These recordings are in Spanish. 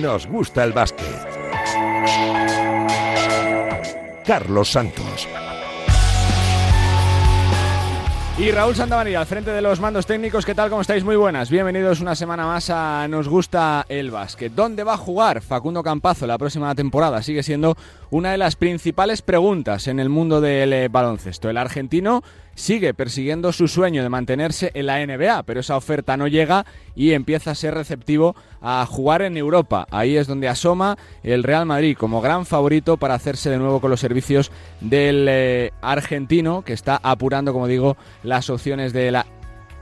nos gusta el básquet. Carlos Santos. Y Raúl Santavanilla, al frente de los mandos técnicos, ¿qué tal? ¿Cómo estáis? Muy buenas. Bienvenidos una semana más a Nos Gusta el Básquet. ¿Dónde va a jugar Facundo Campazo la próxima temporada? Sigue siendo una de las principales preguntas en el mundo del eh, baloncesto. El argentino sigue persiguiendo su sueño de mantenerse en la NBA, pero esa oferta no llega y empieza a ser receptivo a jugar en Europa. Ahí es donde asoma el Real Madrid como gran favorito para hacerse de nuevo con los servicios del eh, argentino, que está apurando, como digo, las opciones de la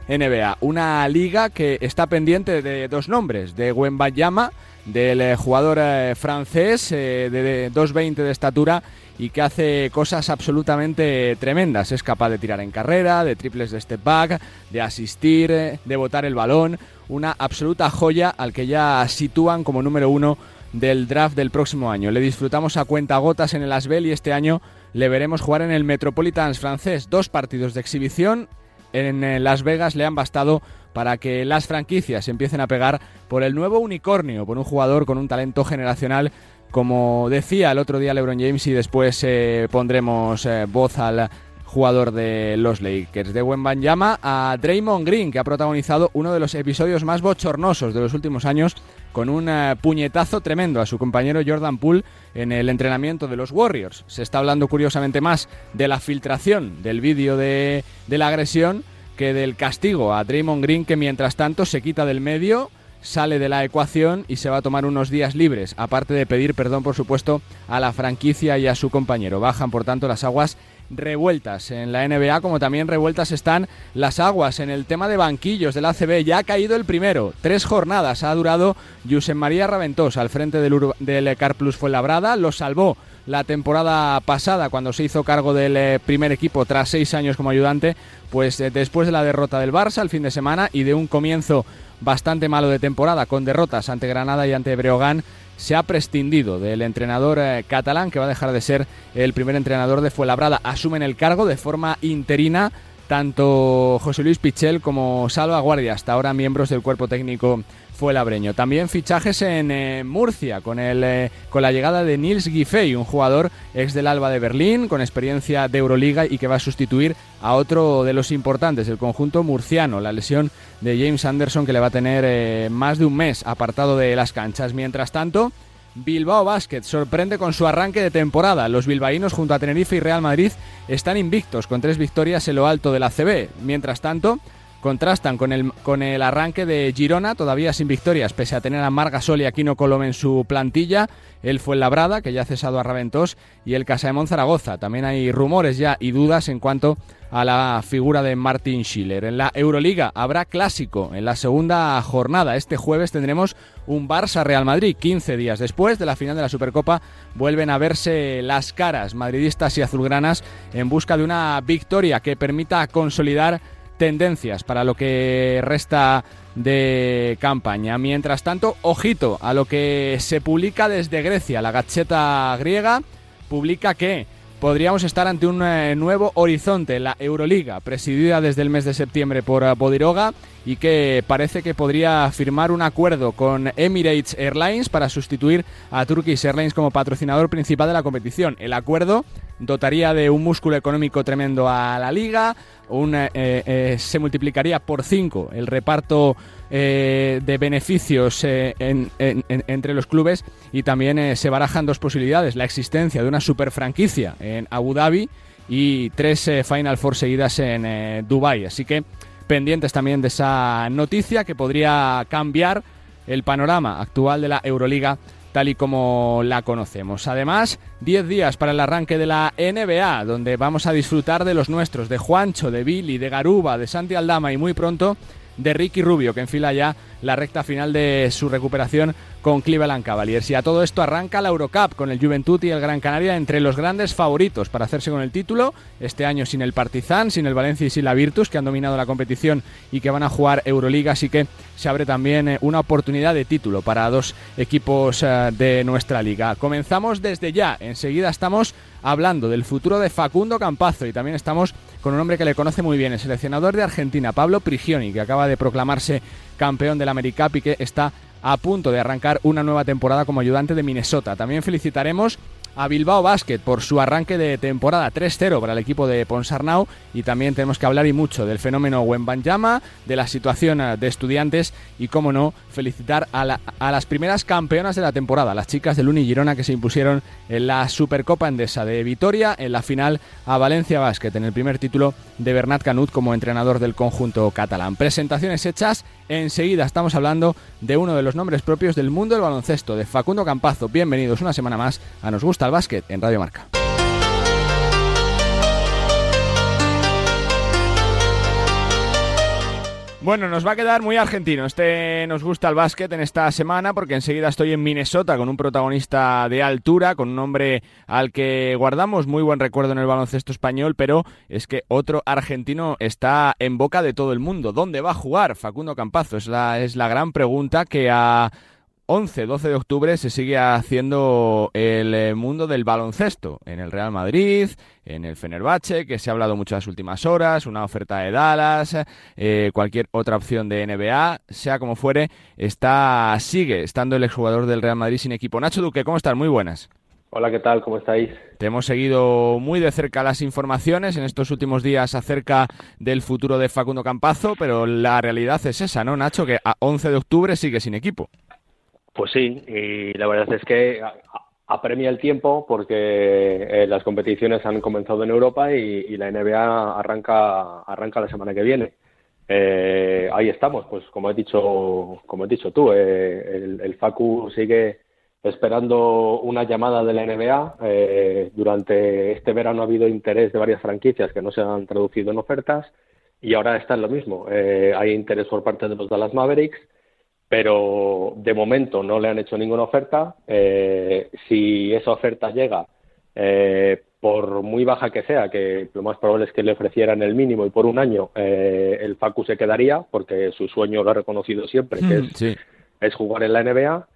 NBA. Una liga que está pendiente de dos nombres, de Wembayama, del eh, jugador eh, francés de 2.20 de estatura y que hace cosas absolutamente tremendas. Es capaz de tirar en carrera, de triples de step back, de asistir, de botar el balón. Una absoluta joya al que ya sitúan como número uno del draft del próximo año. Le disfrutamos a cuenta gotas en el Asbel y este año le veremos jugar en el Metropolitans francés. Dos partidos de exhibición en eh, Las Vegas le han bastado para que las franquicias empiecen a pegar por el nuevo unicornio, por un jugador con un talento generacional como decía el otro día LeBron James y después eh, pondremos eh, voz al jugador de los Lakers. De llama a Draymond Green, que ha protagonizado uno de los episodios más bochornosos de los últimos años con un eh, puñetazo tremendo a su compañero Jordan Poole en el entrenamiento de los Warriors. Se está hablando curiosamente más de la filtración del vídeo de, de la agresión que del castigo a Draymond Green, que mientras tanto se quita del medio sale de la ecuación y se va a tomar unos días libres, aparte de pedir perdón, por supuesto, a la franquicia y a su compañero. Bajan, por tanto, las aguas revueltas en la NBA, como también revueltas están las aguas en el tema de banquillos del ACB. Ya ha caído el primero, tres jornadas ha durado Josep María Raventós al frente del, del Carplus Fuenlabrada, lo salvó la temporada pasada cuando se hizo cargo del eh, primer equipo tras seis años como ayudante, pues eh, después de la derrota del Barça el fin de semana y de un comienzo bastante malo de temporada con derrotas ante Granada y ante Breogán, se ha prescindido del entrenador eh, catalán que va a dejar de ser el primer entrenador de Fuenlabrada. Asumen el cargo de forma interina tanto José Luis Pichel como Salva Guardia, hasta ahora miembros del cuerpo técnico fue labreño. También fichajes en eh, Murcia con, el, eh, con la llegada de Nils Giffey, un jugador ex del Alba de Berlín con experiencia de Euroliga y que va a sustituir a otro de los importantes del conjunto murciano, la lesión de James Anderson que le va a tener eh, más de un mes apartado de las canchas. Mientras tanto, Bilbao Basket sorprende con su arranque de temporada. Los bilbaínos junto a Tenerife y Real Madrid están invictos con tres victorias en lo alto de la CB. Mientras tanto, contrastan con el, con el arranque de Girona, todavía sin victorias, pese a tener a Margasol y Aquino Colom en su plantilla. El Labrada, que ya ha cesado a Raventós, y el Casaemón Zaragoza. También hay rumores ya y dudas en cuanto a la figura de Martin Schiller. En la Euroliga habrá clásico en la segunda jornada. Este jueves tendremos un Barça-Real Madrid. 15 días después de la final de la Supercopa vuelven a verse las caras madridistas y azulgranas en busca de una victoria que permita consolidar tendencias para lo que resta de campaña. Mientras tanto, ojito a lo que se publica desde Grecia. La gacheta griega publica que podríamos estar ante un eh, nuevo horizonte, la Euroliga, presidida desde el mes de septiembre por eh, Bodiroga y que parece que podría firmar un acuerdo con Emirates Airlines para sustituir a Turkish Airlines como patrocinador principal de la competición. El acuerdo dotaría de un músculo económico tremendo a la liga, eh, se multiplicaría por cinco el reparto de beneficios entre los clubes y también se barajan dos posibilidades, la existencia de una super franquicia en Abu Dhabi y tres eh, Final Four seguidas en eh, Dubai. Así que pendientes también de esa noticia que podría cambiar el panorama actual de la Euroliga tal y como la conocemos. Además, 10 días para el arranque de la NBA, donde vamos a disfrutar de los nuestros, de Juancho, de Billy, de Garuba, de Santi Aldama y muy pronto de Ricky Rubio, que enfila ya la recta final de su recuperación con Cleveland Cavaliers. Y a todo esto arranca la Eurocup con el Juventud y el Gran Canaria entre los grandes favoritos para hacerse con el título. Este año sin el Partizan, sin el Valencia y sin la Virtus, que han dominado la competición y que van a jugar Euroliga. Así que se abre también eh, una oportunidad de título para dos equipos eh, de nuestra liga. Comenzamos desde ya. Enseguida estamos hablando del futuro de Facundo Campazo y también estamos con un hombre que le conoce muy bien, el seleccionador de Argentina, Pablo Prigioni, que acaba de proclamarse campeón del AmeriCup y que está a punto de arrancar una nueva temporada como ayudante de Minnesota. También felicitaremos a Bilbao Basket por su arranque de temporada 3-0 para el equipo de Ponsarnau y también tenemos que hablar y mucho del fenómeno Wembanyama, de la situación eh, de estudiantes y, cómo no, felicitar a, a las primeras campeonas de la temporada, las chicas de Luni Girona que se impusieron en la Supercopa Endesa de Vitoria en la final a Valencia Basket en el primer título de Bernat Canut como entrenador del conjunto catalán. Presentaciones hechas, enseguida estamos hablando de uno de los nombres propios del mundo del baloncesto, de Facundo Campazo. Bienvenidos una semana más a Nos Gusta el Básquet en Radio Marca. Bueno, nos va a quedar muy argentino. Este nos gusta el básquet en esta semana porque enseguida estoy en Minnesota con un protagonista de altura, con un hombre al que guardamos muy buen recuerdo en el baloncesto español, pero es que otro argentino está en boca de todo el mundo. ¿Dónde va a jugar Facundo Campazo? Es la, es la gran pregunta que a 11, 12 de octubre se sigue haciendo el eh, mundo del baloncesto en el Real Madrid, en el Fenerbahce, que se ha hablado mucho en las últimas horas, una oferta de Dallas, eh, cualquier otra opción de NBA, sea como fuere, está sigue estando el exjugador del Real Madrid sin equipo. Nacho Duque, ¿cómo estás? Muy buenas. Hola, ¿qué tal? ¿Cómo estáis? Te hemos seguido muy de cerca las informaciones en estos últimos días acerca del futuro de Facundo Campazo, pero la realidad es esa, ¿no, Nacho? Que a 11 de octubre sigue sin equipo. Pues sí, y la verdad es que apremia el tiempo porque eh, las competiciones han comenzado en Europa y, la NBA arranca, arranca la semana que viene. Eh, ahí estamos, pues como he dicho, como he dicho tú, eh, el, el, Facu sigue esperando una llamada de la NBA. durante este verano ha habido interés de varias franquicias que no se han traducido en ofertas y ahora está en lo mismo. hay interés por parte de los Dallas Mavericks pero de momento no le han hecho ninguna oferta. Eh, si esa oferta llega, eh, por muy baja que sea, que lo más probable es que le ofrecieran el mínimo y por un año eh, el Facu se quedaría, porque su sueño lo ha reconocido siempre, que mm, es, jugar en la NBA.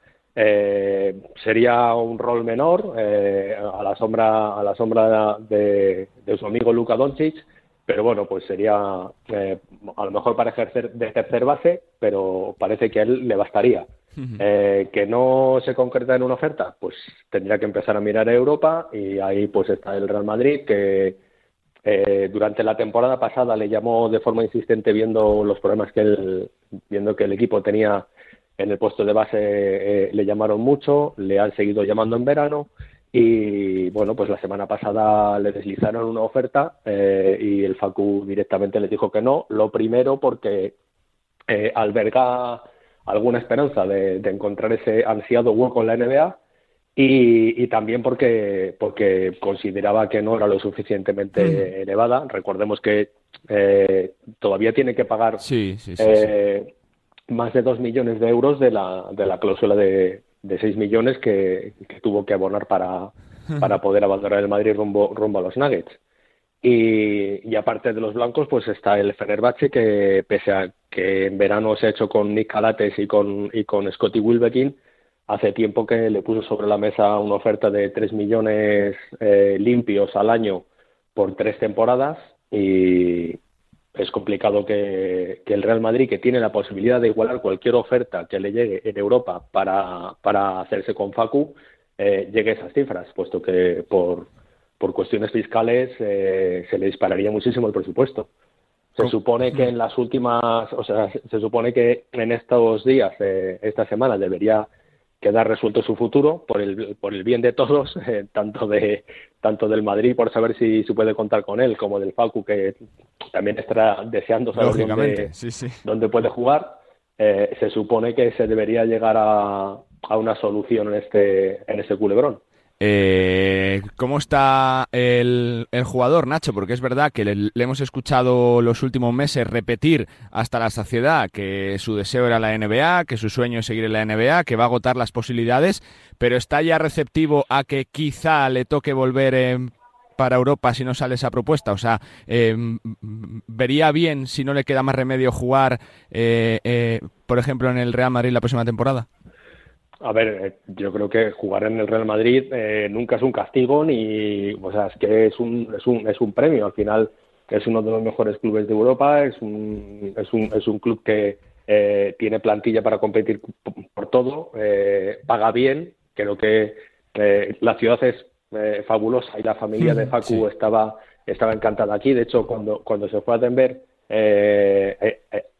sería un rol menor a la sombra a la sombra de, de su amigo Luka Doncic pero bueno, pues sería eh, a lo mejor para ejercer de tercer base, pero parece que a él le bastaría. Eh, que no se concreta en una oferta, pues tendría que empezar a mirar a Europa y ahí pues está el Real Madrid que eh, durante la temporada pasada le llamó de forma insistente viendo los problemas que él, viendo que el equipo tenía en el puesto de base le llamaron mucho, le han seguido llamando en verano y bueno, pues la semana pasada le deslizaron una oferta eh, y el Facu directamente le dijo que no. Lo primero porque eh, alberga alguna esperanza de, encontrar ese ansiado hueco en la NBA y, también porque, porque consideraba que no era lo suficientemente mm. elevada. Recordemos que eh, todavía tiene que pagar más de dos millones de euros de la, de la cláusula de, de 6 millones que, tuvo que abonar para, para poder abandonar el Madrid rumbo, rumbo a los Nuggets. Y, y, aparte de los blancos, pues está el Fenerbahce, que pese a que en verano se ha hecho con Nick Calates y con, y con Scotty Wilbekin, hace tiempo que le puso sobre la mesa una oferta de 3 millones eh, limpios al año por tres temporadas y, es complicado que, el Real Madrid, que tiene la posibilidad de igualar cualquier oferta que le llegue en Europa para, para hacerse con Facu, eh, llegue a esas cifras, puesto que por, por cuestiones fiscales eh, se le dispararía muchísimo el presupuesto. Se supone que en las últimas, o sea, se supone que en estos días, eh, esta semana, debería quedar resuelto su futuro por el, por el bien de todos, eh, tanto de tanto del Madrid por saber si se puede contar con él, como del Facu que también estará deseando saber dónde, dónde, puede jugar. Eh, se supone que se debería llegar a, a una solución en este en este culebrón. Eh, ¿Cómo está el, jugador, Nacho? Porque es verdad que le, hemos escuchado los últimos meses repetir hasta la saciedad que su deseo era la NBA, que su sueño es seguir en la NBA, que va a agotar las posibilidades, pero está ya receptivo a que quizá le toque volver para Europa si no sale esa propuesta. O sea, eh, vería bien si no le queda más remedio jugar, eh, por ejemplo, en el Real Madrid la próxima temporada. A ver, eh, yo creo que jugar en el Real Madrid eh, nunca es un castigo ni, o sea, es que es un, es un, es un premio. Al final es uno de los mejores clubes de Europa, es un, es un, es un club que eh, tiene plantilla para competir por todo, paga bien, creo que la ciudad es fabulosa y la familia de Facu estaba, estaba encantada aquí. De hecho, cuando, cuando se fue a Denver,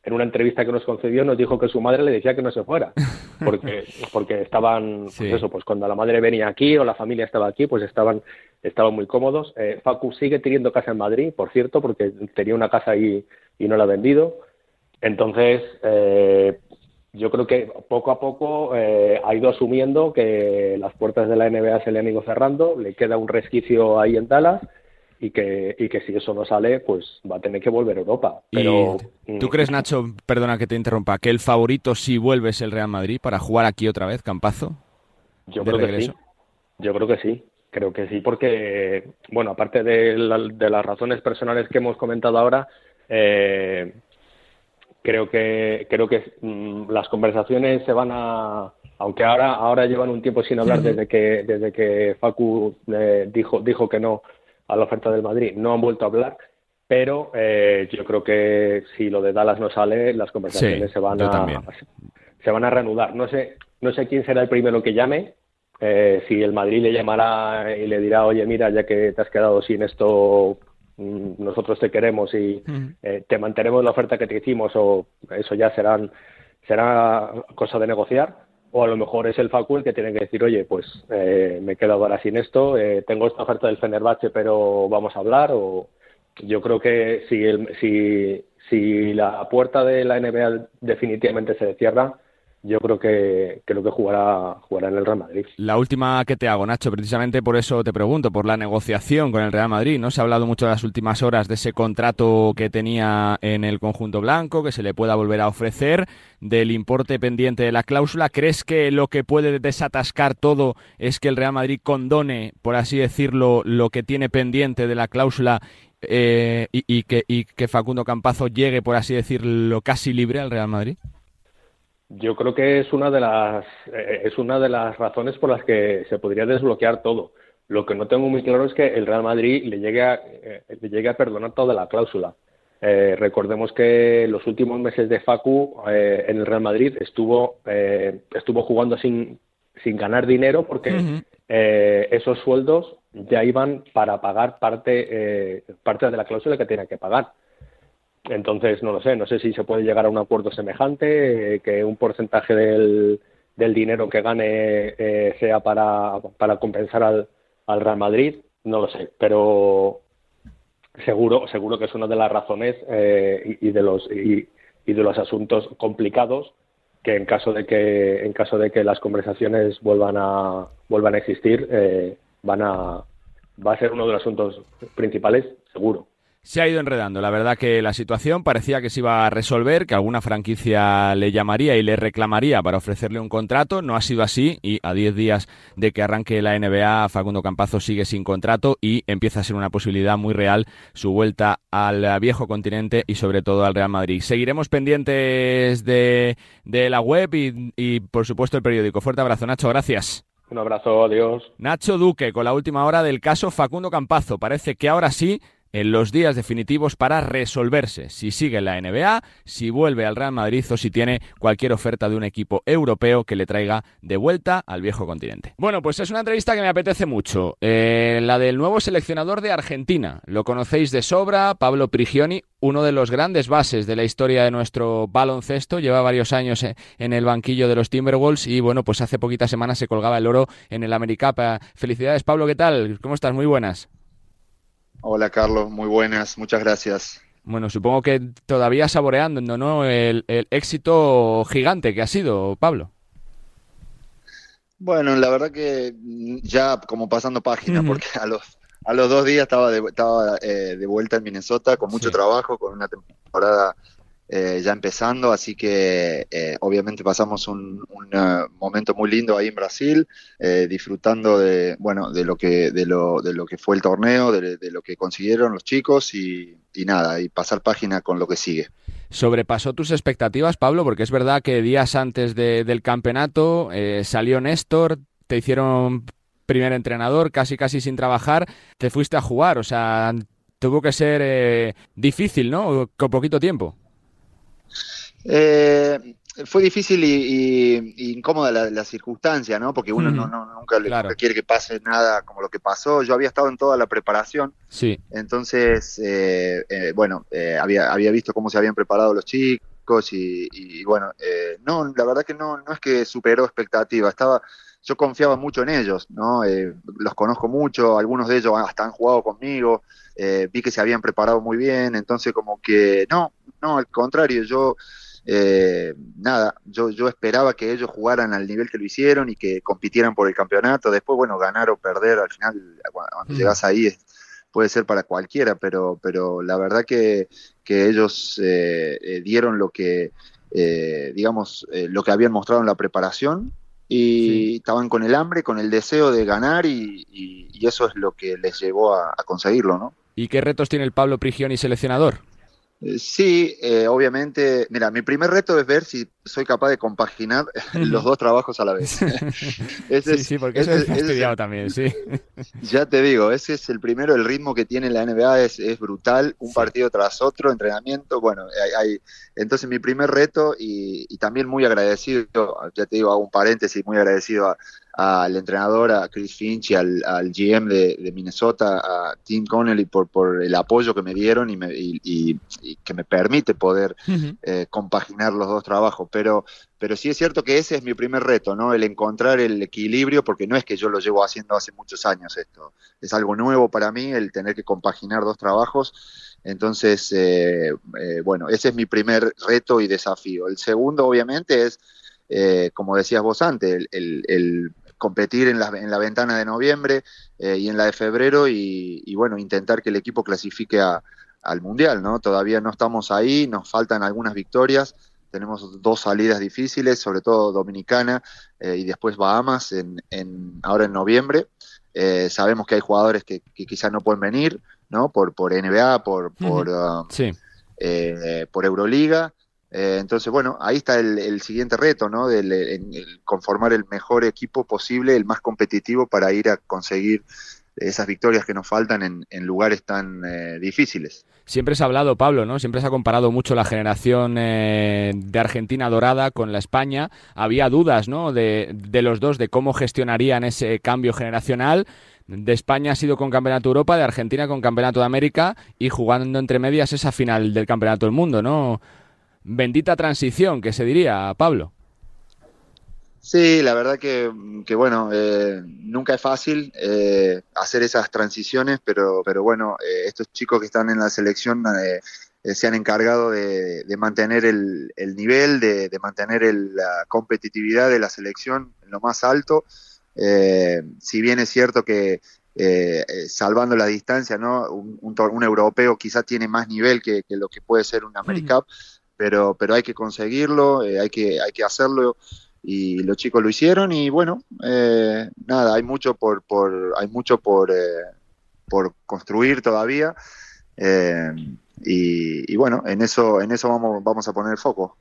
en una entrevista que nos concedió nos dijo que su madre le decía que no se fuera porque porque estaban pues eso pues cuando la madre venía aquí o la familia estaba aquí pues estaban estaban muy cómodos. Eh, Facu sigue teniendo casa en Madrid por cierto porque tenía una casa ahí y no la ha vendido. Entonces eh, yo creo que poco a poco eh, ha ido asumiendo que las puertas de la NBA se le han ido cerrando le queda un resquicio ahí en Dallas y que, y que si eso no sale, pues va a tener que volver a Europa. Pero, ¿Tú mm, crees, Nacho, perdona que te interrumpa, que el favorito si vuelve es el Real Madrid para jugar aquí otra vez, Campazo? Yo creo que sí. Yo creo que sí. Creo que sí, porque, bueno, aparte de, de las razones personales que hemos comentado ahora, eh, creo que creo que mm, las conversaciones se van a aunque ahora ahora llevan un tiempo sin hablar desde que desde que Facu eh, dijo dijo que no a la oferta del Madrid. No han vuelto a hablar, pero eh, yo creo que si lo de Dallas no sale, las conversaciones se van a se van a reanudar. No sé no sé quién será el primero que llame. Eh, si el Madrid le llamará y le dirá, oye, mira, ya que te has quedado sin esto, mm, nosotros te queremos y eh, te mantenemos la oferta que te hicimos, o eso ya serán será cosa de negociar o a lo mejor es el Facu el que tiene que decir, oye, pues eh, me he quedado ahora sin esto, eh, tengo esta oferta del Fenerbahce, pero vamos a hablar, o yo creo que si, el, si, si la puerta de la NBA definitivamente se cierra, yo creo que creo que jugará jugará en el Real Madrid. La última que te hago, Nacho, precisamente por eso te pregunto, por la negociación con el Real Madrid, ¿no? Se ha hablado mucho en las últimas horas de ese contrato que tenía en el conjunto blanco, que se le pueda volver a ofrecer, del importe pendiente de la cláusula. ¿Crees que lo que puede desatascar todo es que el Real Madrid condone, por así decirlo, lo que tiene pendiente de la cláusula eh, y, que, y que Facundo Campazo llegue, por así decirlo, casi libre al Real Madrid? Yo creo que es una de las eh, es una de las razones por las que se podría desbloquear todo. Lo que no tengo muy claro es que el Real Madrid le llegue a, eh, le llegue a perdonar toda la cláusula. Eh, recordemos que los últimos meses de Facu en el Real Madrid estuvo estuvo jugando sin sin ganar dinero porque esos sueldos ya iban para pagar parte parte de la cláusula que tenía que pagar. Entonces, no lo sé, no sé si se puede llegar a un acuerdo semejante, eh, que un porcentaje del, dinero que gane eh, sea para, para compensar al, al, Real Madrid, no lo sé, pero seguro, seguro que es una de las razones eh, y, de los y, de los asuntos complicados que en caso de que en caso de que las conversaciones vuelvan a vuelvan a existir van a va a ser uno de los asuntos principales seguro se ha ido enredando. La verdad que la situación parecía que se iba a resolver, que alguna franquicia le llamaría y le reclamaría para ofrecerle un contrato. No ha sido así y a 10 días de que arranque la NBA, Facundo Campazo sigue sin contrato y empieza a ser una posibilidad muy real su vuelta al viejo continente y sobre todo al Real Madrid. Seguiremos pendientes de, de la web y, y por supuesto el periódico. Fuerte abrazo, Nacho. Gracias. Un abrazo, adiós. Nacho Duque con la última hora del caso Facundo Campazo. Parece que ahora sí en los días definitivos para resolverse si sigue la NBA, si vuelve al Real Madrid o si tiene cualquier oferta de un equipo europeo que le traiga de vuelta al viejo continente. Bueno, pues es una entrevista que me apetece mucho, eh, la del nuevo seleccionador de Argentina. Lo conocéis de sobra, Pablo Prigioni, uno de los grandes bases de la historia de nuestro baloncesto, lleva varios años eh, en el banquillo de los Timberwolves y bueno, pues hace poquitas semanas se colgaba el oro en el Americapa. Felicidades Pablo, ¿qué tal? ¿Cómo estás? Muy buenas. Hola Carlos, muy buenas, muchas gracias. Bueno, supongo que todavía saboreando, ¿no? El, éxito gigante que ha sido, Pablo. Bueno, la verdad que ya como pasando página, porque a los, a los dos días estaba de, estaba, eh, de vuelta en Minnesota con mucho trabajo, con una temporada eh, ya empezando, así que eh, obviamente pasamos un, eh, momento muy lindo ahí en Brasil, disfrutando de bueno de lo que de lo, de lo que fue el torneo, de, lo que consiguieron los chicos y, nada y pasar página con lo que sigue. ¿Sobrepasó tus expectativas, Pablo? Porque es verdad que días antes del campeonato salió Néstor, te hicieron primer entrenador, casi casi sin trabajar, te fuiste a jugar, o sea, tuvo que ser difícil, ¿no? Con poquito tiempo. Eh, fue difícil y, incómoda la, circunstancia, ¿no? Porque uno no, nunca, le, quiere que pase nada como lo que pasó. Yo había estado en toda la preparación. Sí. Entonces, eh, eh, bueno, eh, había, había visto cómo se habían preparado los chicos y, bueno, no, la verdad que no, no es que superó expectativa. Estaba, yo confiaba mucho en ellos, ¿no? los conozco mucho, algunos de ellos hasta han jugado conmigo. vi que se habían preparado muy bien, entonces como que no, no, al contrario, yo eh, nada, yo, yo esperaba que ellos jugaran al nivel que lo hicieron y que compitieran por el campeonato. Después, bueno, ganar o perder, al final, cuando mm. llegas ahí, puede ser para cualquiera, pero, pero la verdad que, que ellos eh, eh, dieron lo que, digamos, lo que habían mostrado en la preparación y estaban con el hambre, con el deseo de ganar y, eso es lo que les llevó a, a conseguirlo, ¿no? ¿Y qué retos tiene el Pablo Prigioni seleccionador? Eh, sí, eh, obviamente, mira, mi primer reto es ver si soy capaz de compaginar los dos trabajos a la vez. sí, sí, porque eso es estudiado también, sí. Ya te digo, ese es el primero, el ritmo que tiene la NBA es, es brutal, un partido tras otro, entrenamiento, bueno, hay, entonces mi primer reto y, y, también muy agradecido, ya te digo, hago un paréntesis, muy agradecido a, al entrenador, a Chris Finch y al, GM de, Minnesota, a Tim Connelly, por, por el apoyo que me dieron y, me, y, que me permite poder eh, compaginar los dos trabajos. Pero, pero sí es cierto que ese es mi primer reto, ¿no? El encontrar el equilibrio, porque no es que yo lo llevo haciendo hace muchos años esto. Es algo nuevo para mí el tener que compaginar dos trabajos. Entonces, eh, eh, bueno, ese es mi primer reto y desafío. El segundo, obviamente, es como decías vos antes, el, competir en la, en la ventana de noviembre eh, y en la de febrero y, bueno, intentar que el equipo clasifique al Mundial, ¿no? Todavía no estamos ahí, nos faltan algunas victorias, tenemos dos salidas difíciles, sobre todo Dominicana eh, y después Bahamas en, en, ahora en noviembre. Eh, sabemos que hay jugadores que, quizás no pueden venir, ¿no? Por, por NBA, por, por, um, por Euroliga. Eh, entonces, bueno, ahí está el, siguiente reto, ¿no? De conformar el mejor equipo posible, el más competitivo para ir a conseguir esas victorias que nos faltan en, lugares tan eh, difíciles. Siempre se ha hablado, Pablo, ¿no? Siempre se ha comparado mucho la generación eh, de Argentina dorada con la España. Había dudas, ¿no? De, de los dos, de cómo gestionarían ese cambio generacional de España ha sido con Campeonato Europa, de Argentina con Campeonato de América y jugando entre medias esa final del Campeonato del Mundo, ¿no? bendita transición, que se diría, Pablo. Sí, la verdad que, bueno, eh, nunca es fácil eh, hacer esas transiciones, pero, pero bueno, eh, estos chicos que están en la selección se han encargado de, mantener el, nivel, de, mantener la competitividad de la selección en lo más alto. si bien es cierto que salvando la distancia, ¿no? Un, un, europeo quizá tiene más nivel que, lo que puede ser un Americap, pero, pero hay que conseguirlo, eh, hay, que, hay que hacerlo y los chicos lo hicieron y bueno, eh, nada, hay mucho por, por, hay mucho por, eh, por construir todavía y, y, bueno, en eso, en eso vamos, vamos a poner foco.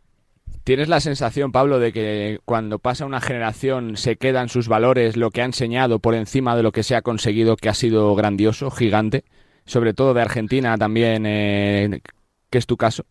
¿Tienes la sensación, Pablo, de que cuando pasa una generación se quedan sus valores, lo que ha enseñado por encima de lo que se ha conseguido, que ha sido grandioso, gigante? Sobre todo de Argentina también, que es tu caso.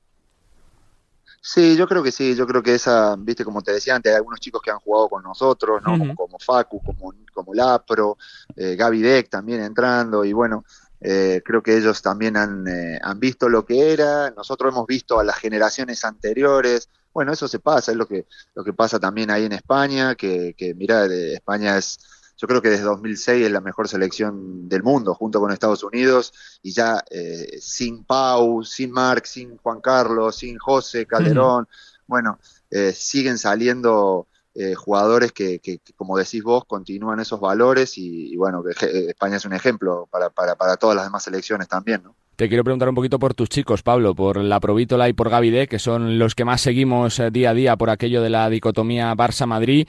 Sí, yo creo que sí, yo creo que esa, viste, como te decía antes, hay algunos chicos que han jugado con nosotros, ¿no? como, Facu, como, como Lapro, eh, Gaby Deck también entrando, y bueno, eh, creo que ellos también han, eh, han visto lo que era, nosotros hemos visto a las generaciones anteriores, bueno, eso se pasa, es lo que, lo que pasa también ahí en España, que, que mira, España es yo creo que desde 2006 es la mejor selección del mundo, junto con Estados Unidos, y ya eh, sin Pau, sin Marc, sin Juan Carlos, sin José Calderón, bueno, eh, siguen saliendo eh, jugadores que, que, como decís vos, continúan esos valores y, bueno, España es un ejemplo para, para, para todas las demás selecciones también, ¿no? Te quiero preguntar un poquito por tus chicos, Pablo, por la Provítola y por Gavide, que son los que más seguimos día a día por aquello de la dicotomía Barça-Madrid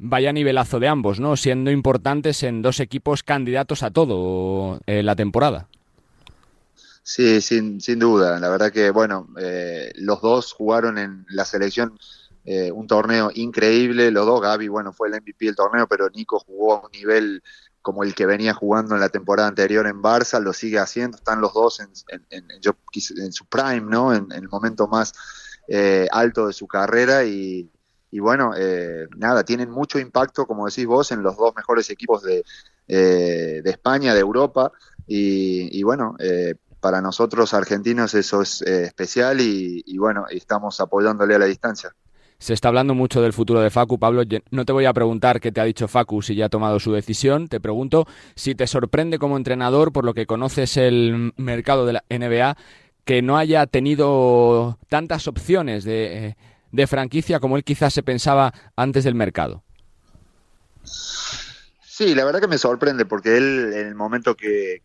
vaya nivelazo de ambos, ¿no? Siendo importantes en dos equipos candidatos a todo en la temporada. Sí, sin, sin duda. La verdad que, bueno, eh, los dos jugaron en la selección eh, un torneo increíble. Los dos, Gaby, bueno, fue el MVP del torneo, pero Nico jugó a un nivel como el que venía jugando en la temporada anterior en Barça, lo sigue haciendo. Están los dos en, en, en, su prime, ¿no? En, el momento más eh, alto de su carrera y, bueno, eh, nada, tienen mucho impacto, como decís vos, en los dos mejores equipos de, de España, de Europa y, bueno, para nosotros argentinos eso es especial y, y bueno, estamos apoyándole a la distancia. Se está hablando mucho del futuro de Facu, Pablo. No te voy a preguntar qué te ha dicho Facu si ya ha tomado su decisión. Te pregunto si te sorprende como entrenador, por lo que conoces el mercado de la NBA, que no haya tenido tantas opciones de, franquicia como él quizás se pensaba antes del mercado. Sí, la verdad que me sorprende porque él en el momento que,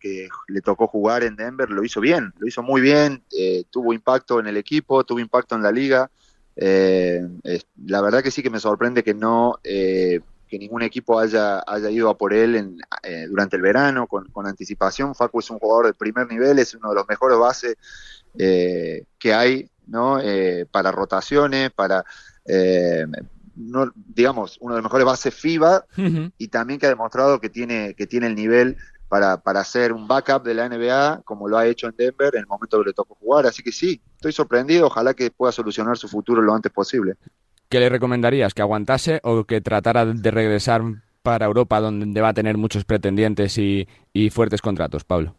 le tocó jugar en Denver lo hizo bien, lo hizo muy bien, eh, tuvo impacto en el equipo, tuvo impacto en la liga. Eh, la verdad que sí que me sorprende que no eh, que ningún equipo haya, haya ido a por él en, durante el verano con, anticipación. Facu es un jugador de primer nivel, es uno de los mejores bases que hay ¿no? para rotaciones, para no, digamos, uno de los mejores bases FIBA y también que ha demostrado que tiene, que tiene el nivel para, para hacer un backup de la NBA, como lo ha hecho en Denver en el momento que le tocó jugar. Así que sí, estoy sorprendido. Ojalá que pueda solucionar su futuro lo antes posible. ¿Qué le recomendarías? ¿Que aguantase o que tratara de regresar para Europa, donde va a tener muchos pretendientes y, fuertes contratos, Pablo?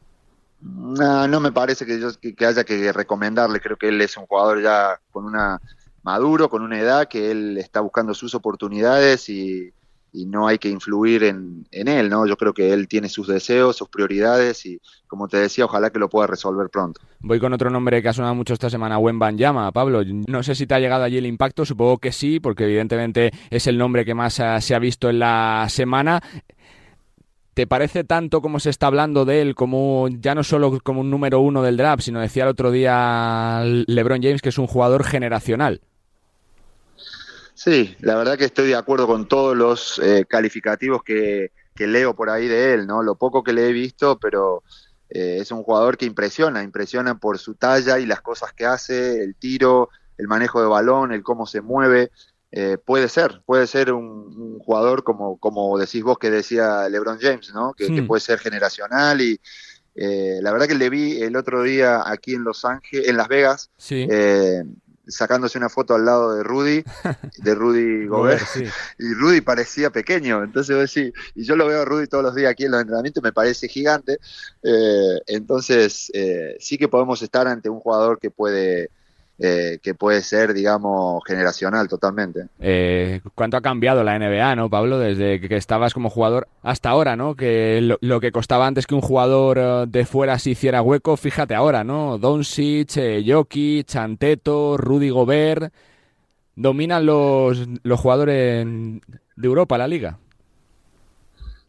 No, no me parece que, yo, que, haya que recomendarle. Creo que él es un jugador ya con una maduro, con una edad, que él está buscando sus oportunidades y, no hay que influir en, él, ¿no? Yo creo que él tiene sus deseos, sus prioridades y, como te decía, ojalá que lo pueda resolver pronto. Voy con otro nombre que ha sonado mucho esta semana, Wen Llama, Pablo. No sé si te ha llegado allí el impacto, supongo que sí, porque evidentemente es el nombre que más eh, se ha visto en la semana. ¿Te parece tanto como se está hablando de él, como ya no solo como un número uno del draft, sino decía el otro día LeBron James que es un jugador generacional? Sí, la verdad que estoy de acuerdo con todos los eh, calificativos que, leo por ahí de él, ¿no? Lo poco que le he visto, pero eh, es un jugador que impresiona, impresiona por su talla y las cosas que hace, el tiro, el manejo de balón, el cómo se mueve. Eh, puede ser, puede ser un, jugador como, como decís vos que decía LeBron James, ¿no? Que, puede ser generacional y la verdad que le vi el otro día aquí en Los Ángeles, en Las Vegas. Sí sacándose una foto al lado de Rudy, de Rudy Gobert, y Rudy parecía pequeño, entonces sí, y yo lo veo a Rudy todos los días aquí en los entrenamientos, me parece gigante, eh, entonces eh, sí que podemos estar ante un jugador que puede eh, que puede ser, digamos, generacional totalmente. Eh, ¿Cuánto ha cambiado la NBA, no, Pablo? Desde que estabas como jugador hasta ahora, ¿no? Que lo, que costaba antes que un jugador eh, de fuera se hiciera hueco, fíjate ahora, ¿no? Doncic, eh, Jokic, Chanteto, Rudy Gobert, dominan los, los jugadores de Europa la liga.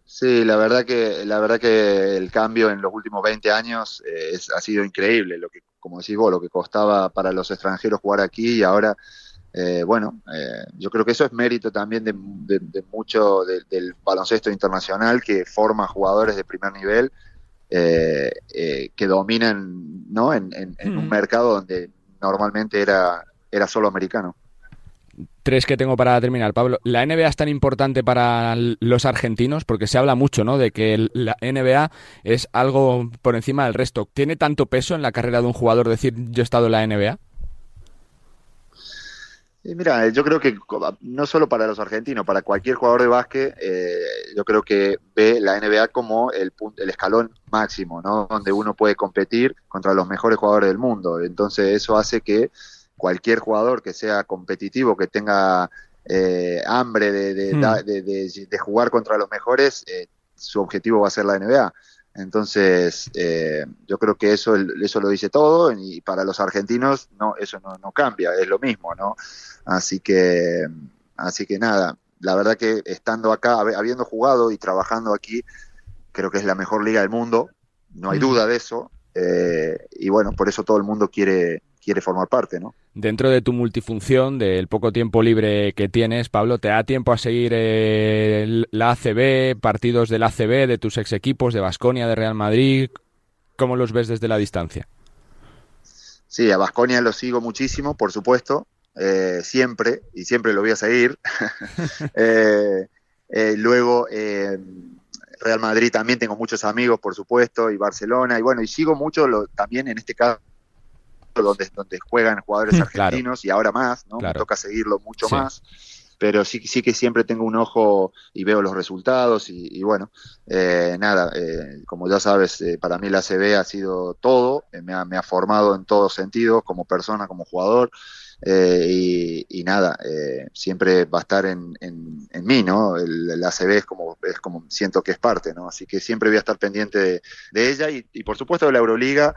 Sí, la verdad que la verdad que el cambio en los últimos 20 años ha sido increíble. Lo que como decís vos, lo que costaba para los extranjeros jugar aquí y ahora, eh, bueno, eh, yo creo que eso es mérito también de, mucho del baloncesto internacional que forma jugadores de primer nivel eh, que dominan ¿no? en, un mm. mercado donde normalmente era, era solo americano. Tres que tengo para terminar, Pablo. ¿La NBA es tan importante para los argentinos? Porque se habla mucho, ¿no? De que la NBA es algo por encima del resto. ¿Tiene tanto peso en la carrera de un jugador decir yo he estado en la NBA? mira, yo creo que no solo para los argentinos, para cualquier jugador de básquet, eh, yo creo que ve la NBA como el, el escalón máximo, ¿no? Donde uno puede competir contra los mejores jugadores del mundo. Entonces eso hace que cualquier jugador que sea competitivo, que tenga eh, hambre hmm. de, jugar contra los mejores, eh, su objetivo va a ser la NBA. Entonces, eh, yo creo que eso, eso lo dice todo y para los argentinos no, eso no, no, cambia, es lo mismo, ¿no? Así que, así que nada, la verdad que estando acá, habiendo jugado y trabajando aquí, creo que es la mejor liga del mundo, no hay hmm. duda de eso. y bueno, por eso todo el mundo quiere, quiere formar parte, ¿no? Dentro de tu multifunción, del poco tiempo libre que tienes, Pablo, ¿te da tiempo a seguir eh, la ACB, partidos del ACB, de tus ex equipos, de Basconia, de Real Madrid? ¿Cómo los ves desde la distancia? Sí, a Basconia lo sigo muchísimo, por supuesto, eh, siempre, y siempre lo voy a seguir. Eh, luego, Real Madrid también tengo muchos amigos, por supuesto, y Barcelona, y bueno, y sigo mucho lo, también en este caso donde, donde juegan jugadores argentinos y ahora más, ¿no? Me toca seguirlo mucho más pero sí, sí que siempre tengo un ojo y veo los resultados y, bueno, eh, nada, eh, como ya sabes, eh, para mí la CB ha sido todo, me ha, me, ha, formado en todos sentidos, como persona, como jugador, y, nada, siempre va a estar en, en, mí, ¿no? El, la ACB es como, es como siento que es parte, ¿no? Así que siempre voy a estar pendiente de, ella y, y por supuesto de la Euroliga,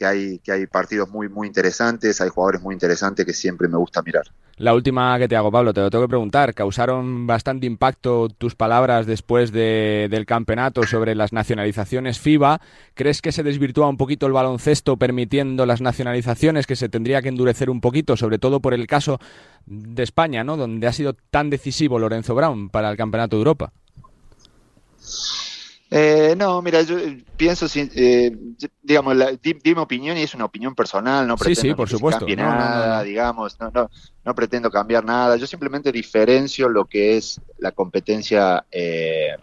que hay, que hay partidos muy, muy interesantes, hay jugadores muy interesantes que siempre me gusta mirar. La última que te hago, Pablo, te lo tengo que preguntar. ¿Causaron bastante impacto tus palabras después del campeonato sobre las nacionalizaciones FIBA? ¿Crees que se desvirtúa un poquito el baloncesto permitiendo las nacionalizaciones, que se tendría que endurecer un poquito, sobre todo por el caso de España, ¿no? donde ha sido tan decisivo Lorenzo Brown para el Campeonato de Europa? Eh, no, mira, yo pienso, eh, digamos, la, di, mi opinión y es una opinión personal, no pretendo sí, por que supuesto. cambie nada, digamos, no, no, no pretendo cambiar nada, yo simplemente diferencio lo que es la competencia eh,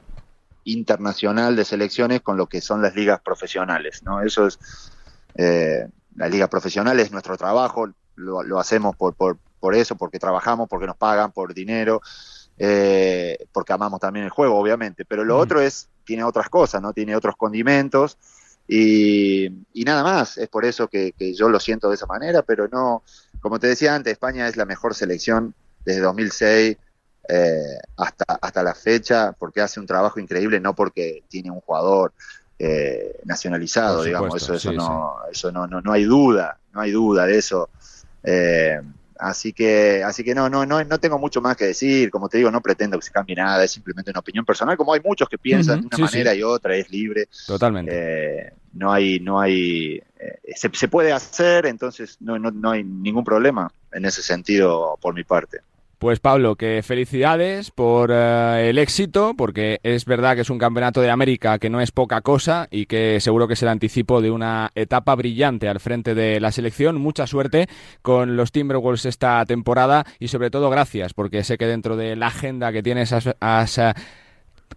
internacional de selecciones con lo que son las ligas profesionales, ¿no? Eso es, eh, la liga profesional es nuestro trabajo, lo, lo hacemos por, por, por eso, porque trabajamos, porque nos pagan, por dinero, eh, porque amamos también el juego, obviamente, pero lo otro es, tiene otras cosas, ¿no? Tiene otros condimentos y, nada más, es por eso que, yo lo siento de esa manera, pero no, como te decía antes, España es la mejor selección desde 2006 eh, hasta, hasta la fecha, porque hace un trabajo increíble, no porque tiene un jugador eh, nacionalizado, digamos, eso, eso, no, eso no, no, no hay duda, no hay duda de eso. Eh, Así que, así que no, no, no, no tengo mucho más que decir. Como te digo, no pretendo que se cambie nada, es simplemente una opinión personal, como hay muchos que piensan de una manera y otra, es libre. Totalmente. Eh, no hay, no hay, eh, se, se, puede hacer, entonces no, no, no hay ningún problema en ese sentido por mi parte. Pues Pablo, que felicidades por uh, el éxito, porque es verdad que es un campeonato de América que no es poca cosa y que seguro que es el anticipo de una etapa brillante al frente de la selección. Mucha suerte con los Timberwolves esta temporada y sobre todo gracias, porque sé que dentro de la agenda que tienes has, uh,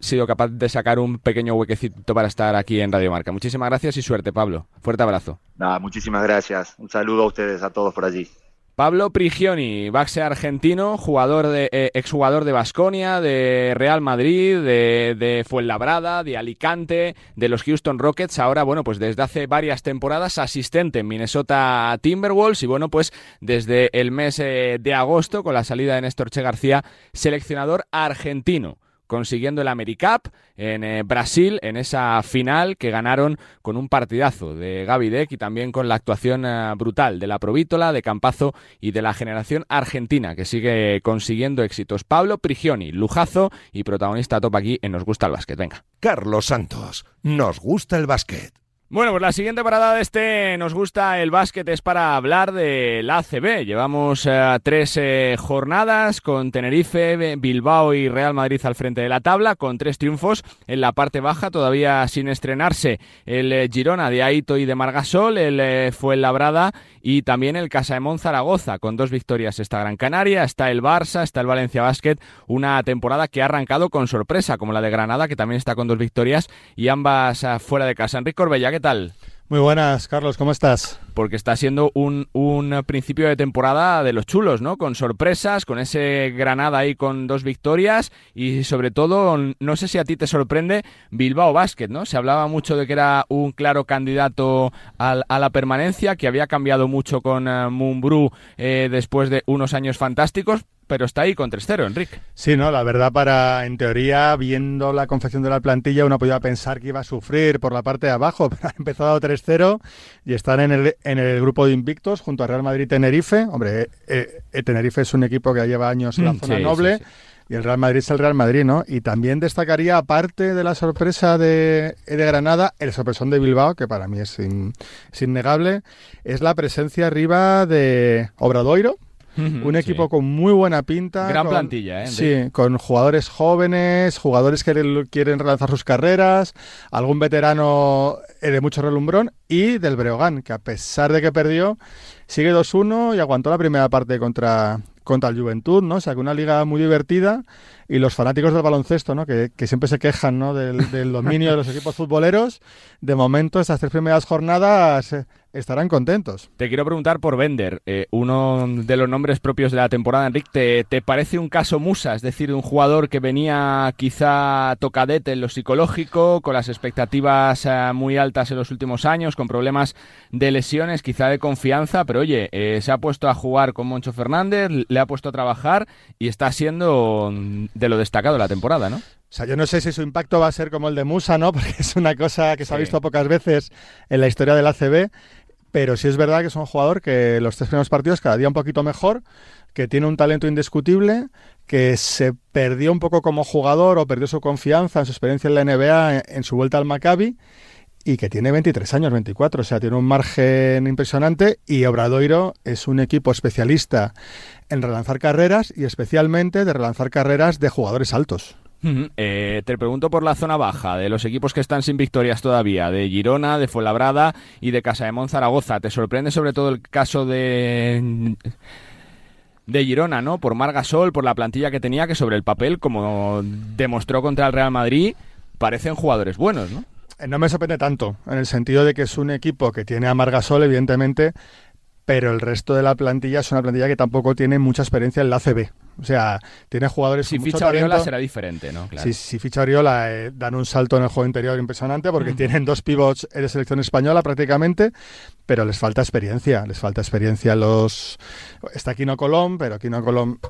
sido capaz de sacar un pequeño huequecito para estar aquí en Radio Marca. Muchísimas gracias y suerte, Pablo. Fuerte abrazo. Nada, muchísimas gracias. Un saludo a ustedes, a todos por allí. Pablo Prigioni, base argentino, jugador de, eh, exjugador de Basconia, de Real Madrid, de, de, Fuenlabrada, de Alicante, de los Houston Rockets. Ahora, bueno, pues desde hace varias temporadas asistente en Minnesota Timberwolves y bueno, pues desde el mes eh, de agosto con la salida de Néstor Che García, seleccionador argentino consiguiendo el AmeriCup en eh, Brasil en esa final que ganaron con un partidazo de Gaby Deck y también con la actuación eh, brutal de la Provítola, de Campazo y de la generación argentina que sigue consiguiendo éxitos. Pablo Prigioni, lujazo y protagonista top aquí en Nos Gusta el Básquet. Venga. Carlos Santos, Nos Gusta el Básquet. Bueno, pues la siguiente parada de este Nos gusta el básquet es para hablar de la ACB. Llevamos eh, tres eh, jornadas con Tenerife, Bilbao y Real Madrid al frente de la tabla, con tres triunfos en la parte baja, todavía sin estrenarse el eh, Girona de Aito y de Margasol, el eh, Fuenlabrada y también el Casaemón Zaragoza, con dos victorias esta Gran Canaria, está el Barça, está el Valencia Basket, una temporada que ha arrancado con sorpresa, como la de Granada, que también está con dos victorias y ambas uh, fuera de casa. Enrique Corbella, ¿qué tal? Muy buenas, Carlos, ¿cómo estás? Porque está siendo un, un, principio de temporada de los chulos, ¿no? Con sorpresas, con ese Granada ahí con dos victorias y sobre todo, no sé si a ti te sorprende Bilbao Basket, ¿no? Se hablaba mucho de que era un claro candidato a, a la permanencia, que había cambiado mucho con uh, Mumbrú eh, después de unos años fantásticos, pero está ahí con 3-0, Enrique. Sí, no, la verdad para, en teoría, viendo la confección de la plantilla, uno podía pensar que iba a sufrir por la parte de abajo, pero ha empezado 3-0 y están en el, en el grupo de invictos junto a Real Madrid-Tenerife. Hombre, eh, eh, Tenerife es un equipo que lleva años en la zona sí, noble. sí, sí. Y el Real Madrid es el Real Madrid, ¿no? Y también destacaría, aparte de la sorpresa de, de Granada, el sorpresón de Bilbao, que para mí es, in, es innegable, es la presencia arriba de Obradoiro, un equipo sí. con muy buena pinta. Gran con, plantilla, ¿eh? Sí, con jugadores jóvenes, jugadores que quieren relanzar sus carreras, algún veterano eh, de mucho relumbrón y del Breogán, que a pesar de que perdió, sigue 2-1 y aguantó la primera parte contra, contra el Juventud, ¿no? O sea, que una liga muy divertida y los fanáticos del baloncesto, ¿no? Que, que siempre se quejan, ¿no? Del, del dominio de los equipos futboleros. De momento, estas tres primeras jornadas, eh, estarán contentos. Te quiero preguntar por Bender, eh, uno de los nombres propios de la temporada, Enrique. ¿te, parece un caso Musa? Es decir, un jugador que venía quizá tocadete en lo psicológico, con las expectativas eh, muy altas en los últimos años, con problemas de lesiones, quizá de confianza, pero oye, eh, se ha puesto a jugar con Moncho Fernández, le ha puesto a trabajar y está siendo de lo destacado de la temporada, ¿no? O sea, yo no sé si su impacto va a ser como el de Musa, ¿no? Porque es una cosa que se ha visto pocas veces en la historia del ACB pero sí es verdad que es un jugador que los tres primeros partidos cada día un poquito mejor, que tiene un talento indiscutible, que se perdió un poco como jugador o perdió su confianza en su experiencia en la NBA en, su vuelta al Maccabi y que tiene 23 años, 24, o sea, tiene un margen impresionante y Obradoiro es un equipo especialista en relanzar carreras y especialmente de relanzar carreras de jugadores altos. Eh, te pregunto por la zona baja, de los equipos que están sin victorias todavía, de Girona, de Fuenlabrada y de Casa de Monzaragoza. ¿Te sorprende sobre todo el caso de de Girona, ¿no? Por Margasol, por la plantilla que tenía, que sobre el papel, como demostró contra el Real Madrid, parecen jugadores buenos, ¿no? No me sorprende tanto, en el sentido de que es un equipo que tiene a Margasol, evidentemente, pero el resto de la plantilla es una plantilla que tampoco tiene mucha experiencia en la ACB. O sea, tiene jugadores si ficha Oriola será diferente, ¿no? Claro. Si, ficha Oriola eh, dan un salto en el juego interior impresionante porque tienen dos pivots de selección española prácticamente, pero les falta experiencia, les falta experiencia los está Quino Colón, pero Quino Colón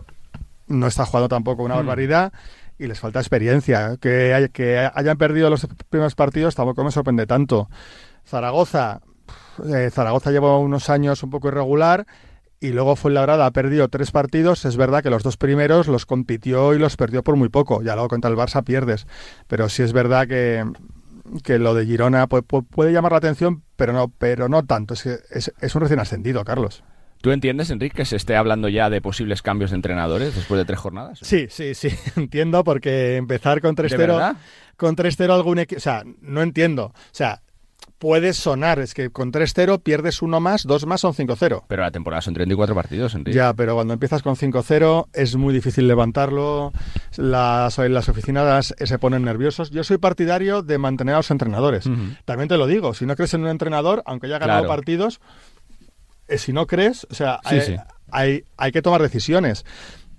no está jugando tampoco una barbaridad y les falta experiencia. Que, que hayan perdido los primeros partidos tampoco me sorprende tanto. Zaragoza, eh, Zaragoza lleva unos años un poco irregular y luego fue Fuenlabrada ha perdido tres partidos. Es verdad que los dos primeros los compitió y los perdió por muy poco. Ya luego contra el Barça pierdes. Pero sí es verdad que, que lo de Girona puede, llamar la atención, pero no, pero no tanto. Es, es, es un recién ascendido, Carlos. ¿Tú entiendes, Enrique, que se esté hablando ya de posibles cambios de entrenadores después de tres jornadas? Sí, sí, sí, entiendo, porque empezar con 3-0 con 3-0 algún equipo, o sea, no entiendo. O sea, puede sonar. Es que con 3-0 pierdes uno más, dos más son 5-0. Pero la temporada son 34 partidos, Enrique. Ya, pero cuando empiezas con 5-0 es muy difícil levantarlo. Las, las oficinas se ponen nerviosos. Yo soy partidario de mantener a los entrenadores. También te lo digo, si no crees en un entrenador, aunque haya ganado partidos, si no crees, o sea, hay, hay que tomar decisiones.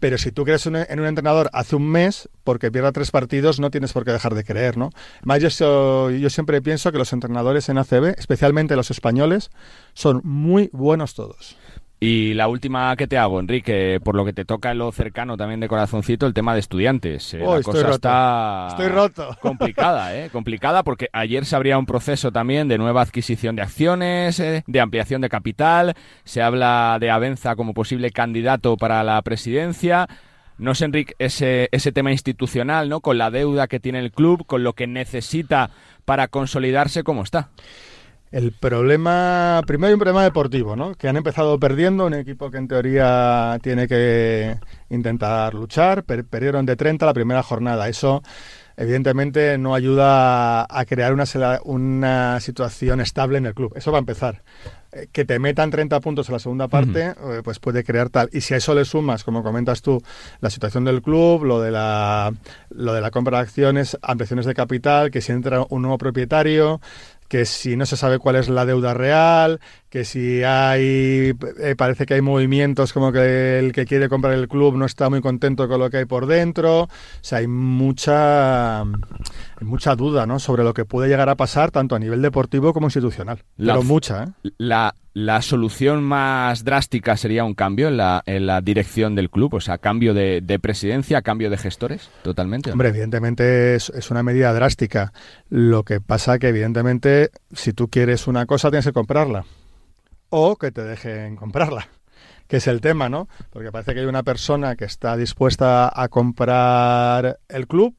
Pero si tú crees en un entrenador hace un mes, porque pierda tres partidos, no tienes por qué dejar de creer, ¿no? Más yo, yo siempre pienso que los entrenadores en ACB, especialmente los españoles, son muy buenos todos. Y la última que te hago, Enrique, por lo que te toca en lo cercano también de corazoncito, el tema de estudiantes. Eh, la cosa está estoy roto. complicada, ¿eh? Complicada porque ayer se abría un proceso también de nueva adquisición de acciones, eh, de ampliación de capital. Se habla de Avenza como posible candidato para la presidencia. No sé, Enrique, ese, ese tema institucional, ¿no? Con la deuda que tiene el club, con lo que necesita para consolidarse, ¿cómo está? El problema, primero hay un problema deportivo, ¿no? Que han empezado perdiendo, un equipo que en teoría tiene que intentar luchar, perdieron de 30 la primera jornada. Eso evidentemente no ayuda a crear una, una situación estable en el club. Eso va a empezar. Eh, que te metan 30 puntos en la segunda parte, eh, pues puede crear tal. Y si a eso le sumas, como comentas tú, la situación del club, lo de la, lo de la compra de acciones, ampliaciones de capital, que si entra un nuevo propietario, que si no se sabe cuál es la deuda real, que si hay, eh, parece que hay movimientos como que el que quiere comprar el club no está muy contento con lo que hay por dentro, o sea, hay mucha, mucha duda, ¿no? Sobre lo que puede llegar a pasar tanto a nivel deportivo como institucional, pero mucha, ¿eh? La, la solución más drástica sería un cambio en la, en la dirección del club, o sea, cambio de, presidencia, cambio de gestores, totalmente. Hombre, evidentemente es, es, una medida drástica. Lo que pasa que, evidentemente, si tú quieres una cosa, tienes que comprarla. O que te dejen comprarla, que es el tema, ¿no? Porque parece que hay una persona que está dispuesta a comprar el club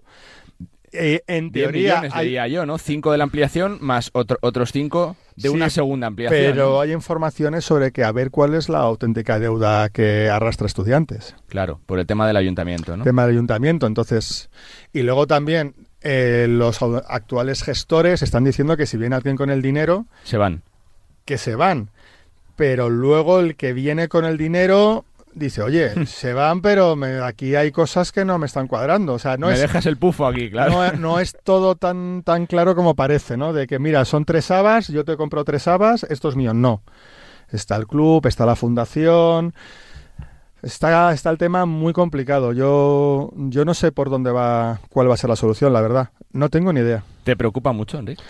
eh, en teoría diría yo, ¿no? Cinco de la ampliación más otros cinco de una segunda ampliación. Pero hay informaciones sobre que a ver cuál es la auténtica deuda que arrastra estudiantes. Claro, por el tema del ayuntamiento, ¿no? Tema del ayuntamiento, entonces. Y luego también eh, los actuales gestores están diciendo que si viene alguien con el dinero. Se van. Que se van. Pero luego el que viene con el dinero dice, oye, se van, pero me, aquí hay cosas que no me están cuadrando. O sea, no me es, dejas el pufo aquí, claro. no, no es todo tan, tan claro como parece, ¿no? De que, mira, son tres habas, yo te compro tres habas, esto es mío. No. Está el club, está la fundación. Está, está el tema muy complicado. Yo, yo no sé por dónde va, cuál va a ser la solución, la verdad. No tengo ni idea. ¿Te preocupa mucho, Enrique?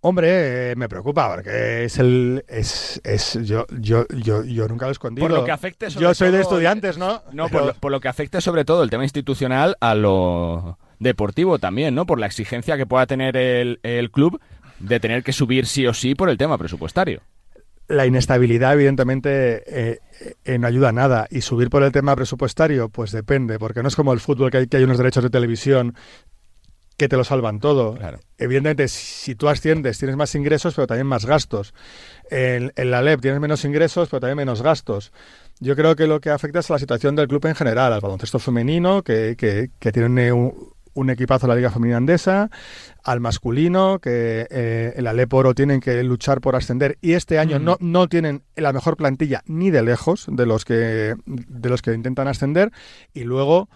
Hombre, eh, me preocupa porque es el es, es yo, yo yo yo nunca lo he escondido. Por lo que afecte sobre yo soy de estudiantes, ¿no? No, Pero- por lo, por lo que afecte sobre todo el tema institucional a lo deportivo también, ¿no? Por la exigencia que pueda tener el, el club de tener que subir sí o sí por el tema presupuestario. la inestabilidad, evidentemente, eh, eh, no ayuda a nada. Y subir por el tema presupuestario, pues depende, porque no es como el fútbol, que hay, que hay unos derechos de televisión que te lo salvan todo. Claro. Evidentemente, si tú asciendes, tienes más ingresos, pero también más gastos. En, en la LEP tienes menos ingresos, pero también menos gastos. Yo creo que lo que afecta es a la situación del club en general, al baloncesto femenino, que, que, que tiene un, un equipazo en la Liga Femenina Andesa, al masculino, que eh, en la LEP Oro tienen que luchar por ascender y este año Ujú. no, no tienen la mejor plantilla ni de lejos de los que, de los que intentan ascender y luego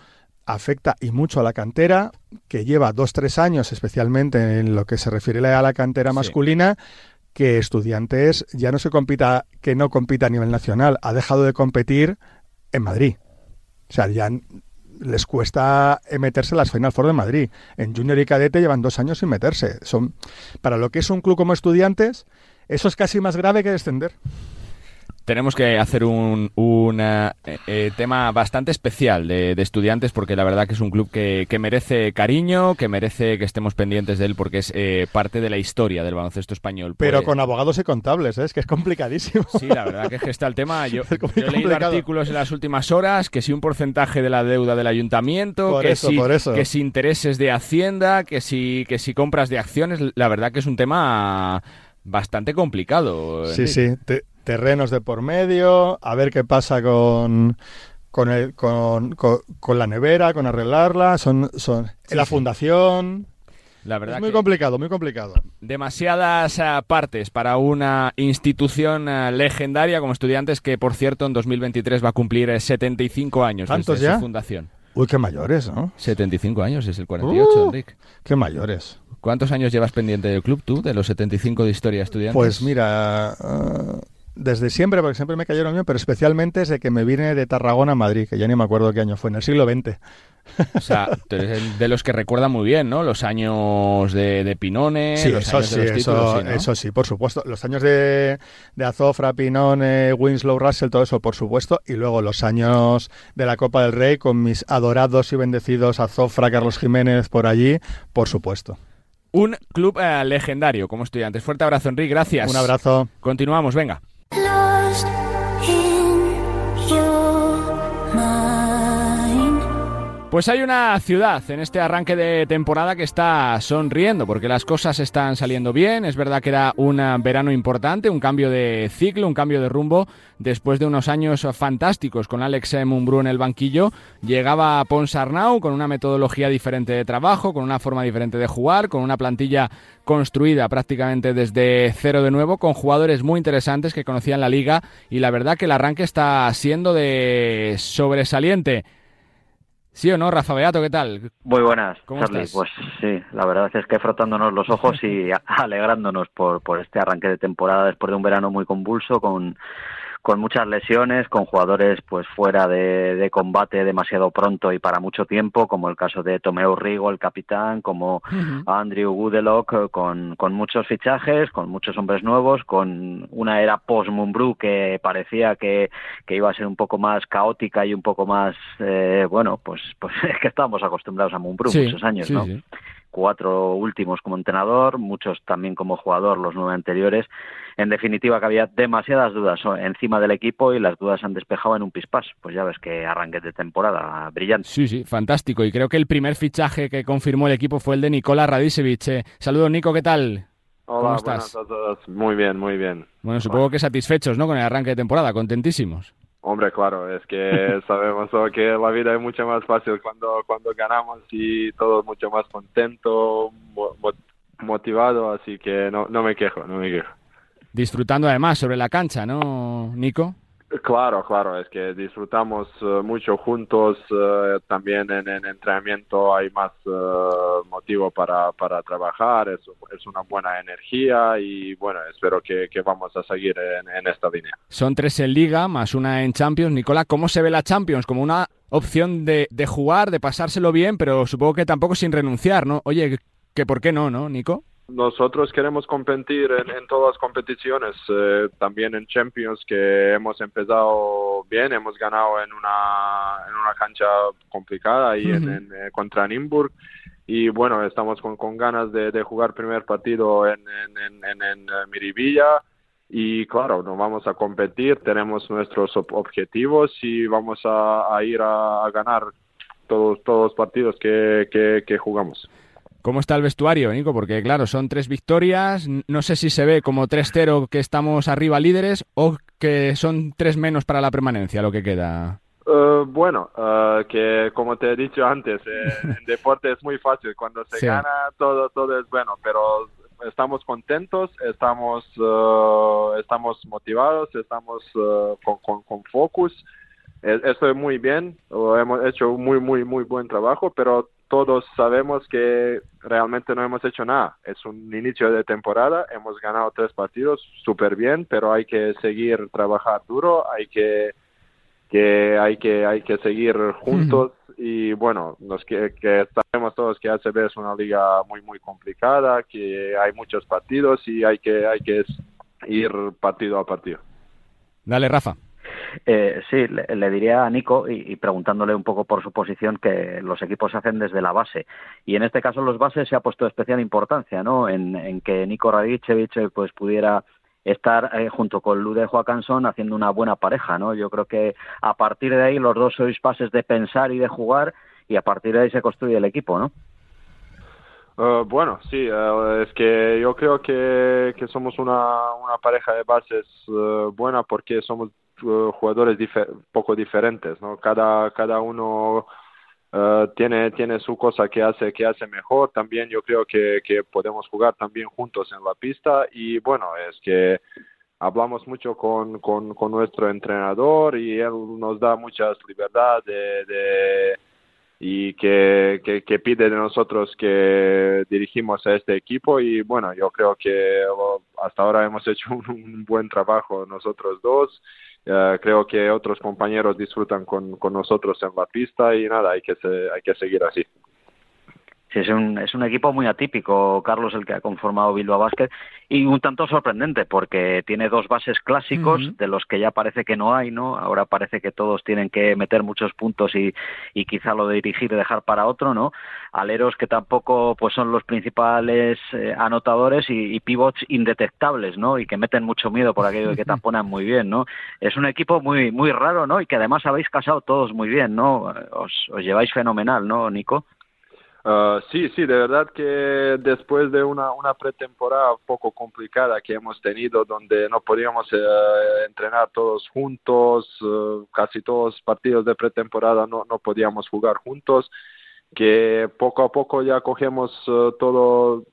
afecta y mucho a la cantera, que lleva dos, tres años, especialmente en lo que se refiere a la cantera Sí. masculina, que estudiantes ya no se compita, que no compita a nivel nacional, ha dejado de competir en Madrid. O sea, ya les cuesta eh, meterse en las Final Four de Madrid. En Junior y Cadete llevan dos años sin meterse. Son, para lo que es un club como estudiantes, eso es casi más grave que descender. Tenemos que hacer un, un, eh, eh, tema bastante especial de, de estudiantes porque la verdad que es un club que, que merece cariño, que merece que estemos pendientes de él porque es eh, parte de la historia del baloncesto español. Pero Pues- con abogados y contables, ¿eh? es que es complicadísimo. Sí, la verdad que es que está el tema. Yo, yo he leído artículos en las últimas horas que si un porcentaje de la deuda del ayuntamiento, Por que, eso, si, por eso. que si intereses de Hacienda, que si, que si compras de acciones. La verdad que es un tema bastante complicado. Sí, sí, te- terrenos de por medio, a ver qué pasa con con, el- con, con- con la nevera, con arreglarla, son, son Sí, la sí. fundación. La verdad Es muy que complicado, muy complicado. demasiadas ah, partes para una institución ah, legendaria como estudiantes que, por cierto, en 2023 va a cumplir eh, 75 años ¿Tantos desde ya? su fundación. Uy, qué mayores, ¿no? 75 años, es el 48, Uh. Enrique. Qué mayores. ¿Cuántos años llevas pendiente del club tú, de los 75 de historia estudiantes? Pues mira, ah, desde siempre, porque siempre me cayeron bien, pero especialmente desde que me vine de Tarragona a Madrid, que ya ni me acuerdo qué año fue, en el siglo XX. O sea, de los que recuerda muy bien, ¿no? Los años de, de Pinone, Sí, los eso años sí, de los títulos, eso, sí, ¿no? eso sí, por supuesto. Los años de, de Azofra, Pinone, Winslow, Russell, todo eso, por supuesto. Y luego los años de la Copa del Rey con mis adorados y bendecidos Azofra, Carlos Jiménez por allí, por supuesto. Un club eh, legendario como estudiantes. Fuerte abrazo, Enrique, gracias. Un abrazo. Continuamos, venga. Pues hay una ciudad en este arranque de temporada que está sonriendo porque las cosas están saliendo bien. Es verdad que era un verano importante, un cambio de ciclo, un cambio de rumbo. Después de unos años fantásticos con Alex Mumbrú en el banquillo, llegaba Ponsarnau con una metodología diferente de trabajo, con una forma diferente de jugar, con una plantilla construida prácticamente desde cero de nuevo, con jugadores muy interesantes que conocían la liga y la verdad que el arranque está siendo de sobresaliente. ¿Sí o no, Rafa Beato? ¿Qué tal? Muy buenas, ¿Cómo Charlie. estás? Pues sí, la verdad es que frotándonos los ojos y alegrándonos por, por este arranque de temporada después de un verano muy convulso, con, con muchas lesiones, con jugadores pues fuera de, de combate demasiado pronto y para mucho tiempo, como el caso de Tomeu Rigo, el capitán, como Andrew Goodelock, eh, con, con muchos fichajes, con muchos hombres nuevos, con una era post-Mumbrú que parecía que, que iba a ser un poco más caótica y un poco más, eh, bueno, pues, pues es que estábamos acostumbrados a Mumbrú Sí, muchos años, sí, ¿no? sí. Cuatro últimos como entrenador, muchos también como jugador, los nueve anteriores. En definitiva, que había demasiadas dudas encima del equipo y las dudas se han despejado en un pispás. Pues ya ves que arranque de temporada brillante. Sí, sí, fantástico. Y creo que el primer fichaje que confirmó el equipo fue el de Nikola Radicevic. Eh, Saludos, Nico, ¿qué tal? Hola, ¿Cómo estás? buenas a todos. Muy bien, muy bien. Bueno, supongo que satisfechos, ¿no? Con el arranque de temporada, contentísimos. Hombre, claro, es que sabemos que la vida es mucho más fácil cuando, cuando ganamos y todo mucho más contento, mo- mo- motivado, así que no, no me quejo, no me quejo. Disfrutando además sobre la cancha, ¿no, Nico? Claro, claro, es que disfrutamos eh, mucho juntos, eh, también en, en entrenamiento hay más eh, motivo para, para trabajar, es, es una buena energía y bueno, espero que, que vamos a seguir en, en esta línea. Son tres en Liga, más una en Champions. Nicola, ¿cómo se ve la Champions? Como una opción de, de jugar, de pasárselo bien, pero supongo que tampoco sin renunciar, ¿no? Oye, que, ¿por qué no, no, Nico? Nosotros queremos competir en, en todas las competiciones, eh, también en Champions, que hemos empezado bien, hemos ganado en una, en una cancha complicada y en, eh, contra Nimburg. Y bueno, estamos con, con ganas de, de jugar primer partido en, en, en, en, eh, Miribilla. Y claro, nos vamos a competir, tenemos nuestros ob- objetivos y vamos a, a ir a, a ganar todos, todos los partidos que, que, que jugamos. ¿Cómo está el vestuario, Nico? Porque claro, son tres victorias. No sé si se ve como 3-0 que estamos arriba líderes o que son tres menos para la permanencia, lo que queda. Eh, bueno, eh, que como te he dicho antes, eh, en deporte es muy fácil. Cuando se Sí. gana, todo, todo es bueno, pero estamos contentos, estamos, estamos motivados, estamos con, con, con focus. Eh, Estoy muy bien, hemos hecho muy, muy, muy buen trabajo, pero todos sabemos que realmente no hemos hecho nada. Es un inicio de temporada, hemos ganado tres partidos súper bien, pero hay que seguir trabajar duro, hay que que hay que hay que seguir juntos y bueno nos que, que sabemos todos que ACB es una liga muy muy complicada que hay muchos partidos y hay que hay que ir partido a partido Dale, Rafa. Eh, sí, le, diría a Nico, y, preguntándole un poco por su posición, que los equipos se hacen desde la base. Y en este caso los bases se ha puesto especial importancia, ¿no? En, que Nico Radicevic eh, pues pudiera estar eh, junto con Lude Joaquinson haciendo una buena pareja, ¿no? Yo creo que a partir de ahí los dos sois bases de pensar y de jugar y a partir de ahí se construye el equipo, ¿no? Eh, bueno, sí, eh, es que yo creo que, que somos una, una pareja de bases eh, buena porque somos jugadores dife- poco diferentes, ¿no? Cada, cada uno eh, tiene, tiene su cosa que hace, que hace mejor. También yo creo que, que podemos jugar también juntos en la pista y bueno, es que hablamos mucho con, con, nuestro entrenador y él nos da muchas libertad de, de y que, que, pide de nosotros que dirigimos a este equipo y bueno, yo creo que oh, hasta ahora hemos hecho un buen trabajo nosotros dos. Creo que otros compañeros disfrutan con, con nosotros en la pista y nada, hay que, se- hay que seguir así. Sí, es un, es un equipo muy atípico, Carlos, el que ha conformado Bilbao Basket, y un tanto sorprendente, porque tiene dos bases clásicos, de los que ya parece que no hay, ¿no? Ahora parece que todos tienen que meter muchos puntos y, y quizá lo de dirigir y dejar para otro, ¿no? Aleros que tampoco pues son los principales eh, anotadores y, y pivots indetectables, ¿no? Y que meten mucho miedo por aquello de que tamponan muy bien, ¿no? Es un equipo muy muy raro, ¿no? Y que además habéis casado todos muy bien, ¿no? Os, os lleváis fenomenal, ¿no, Nico? Uh, sí, sí, de verdad que después de una, una pretemporada un poco complicada que hemos tenido, donde no podíamos eh, entrenar todos juntos, eh, casi todos los partidos de pretemporada no, no podíamos jugar juntos, que poco a poco ya cogemos eh, todo,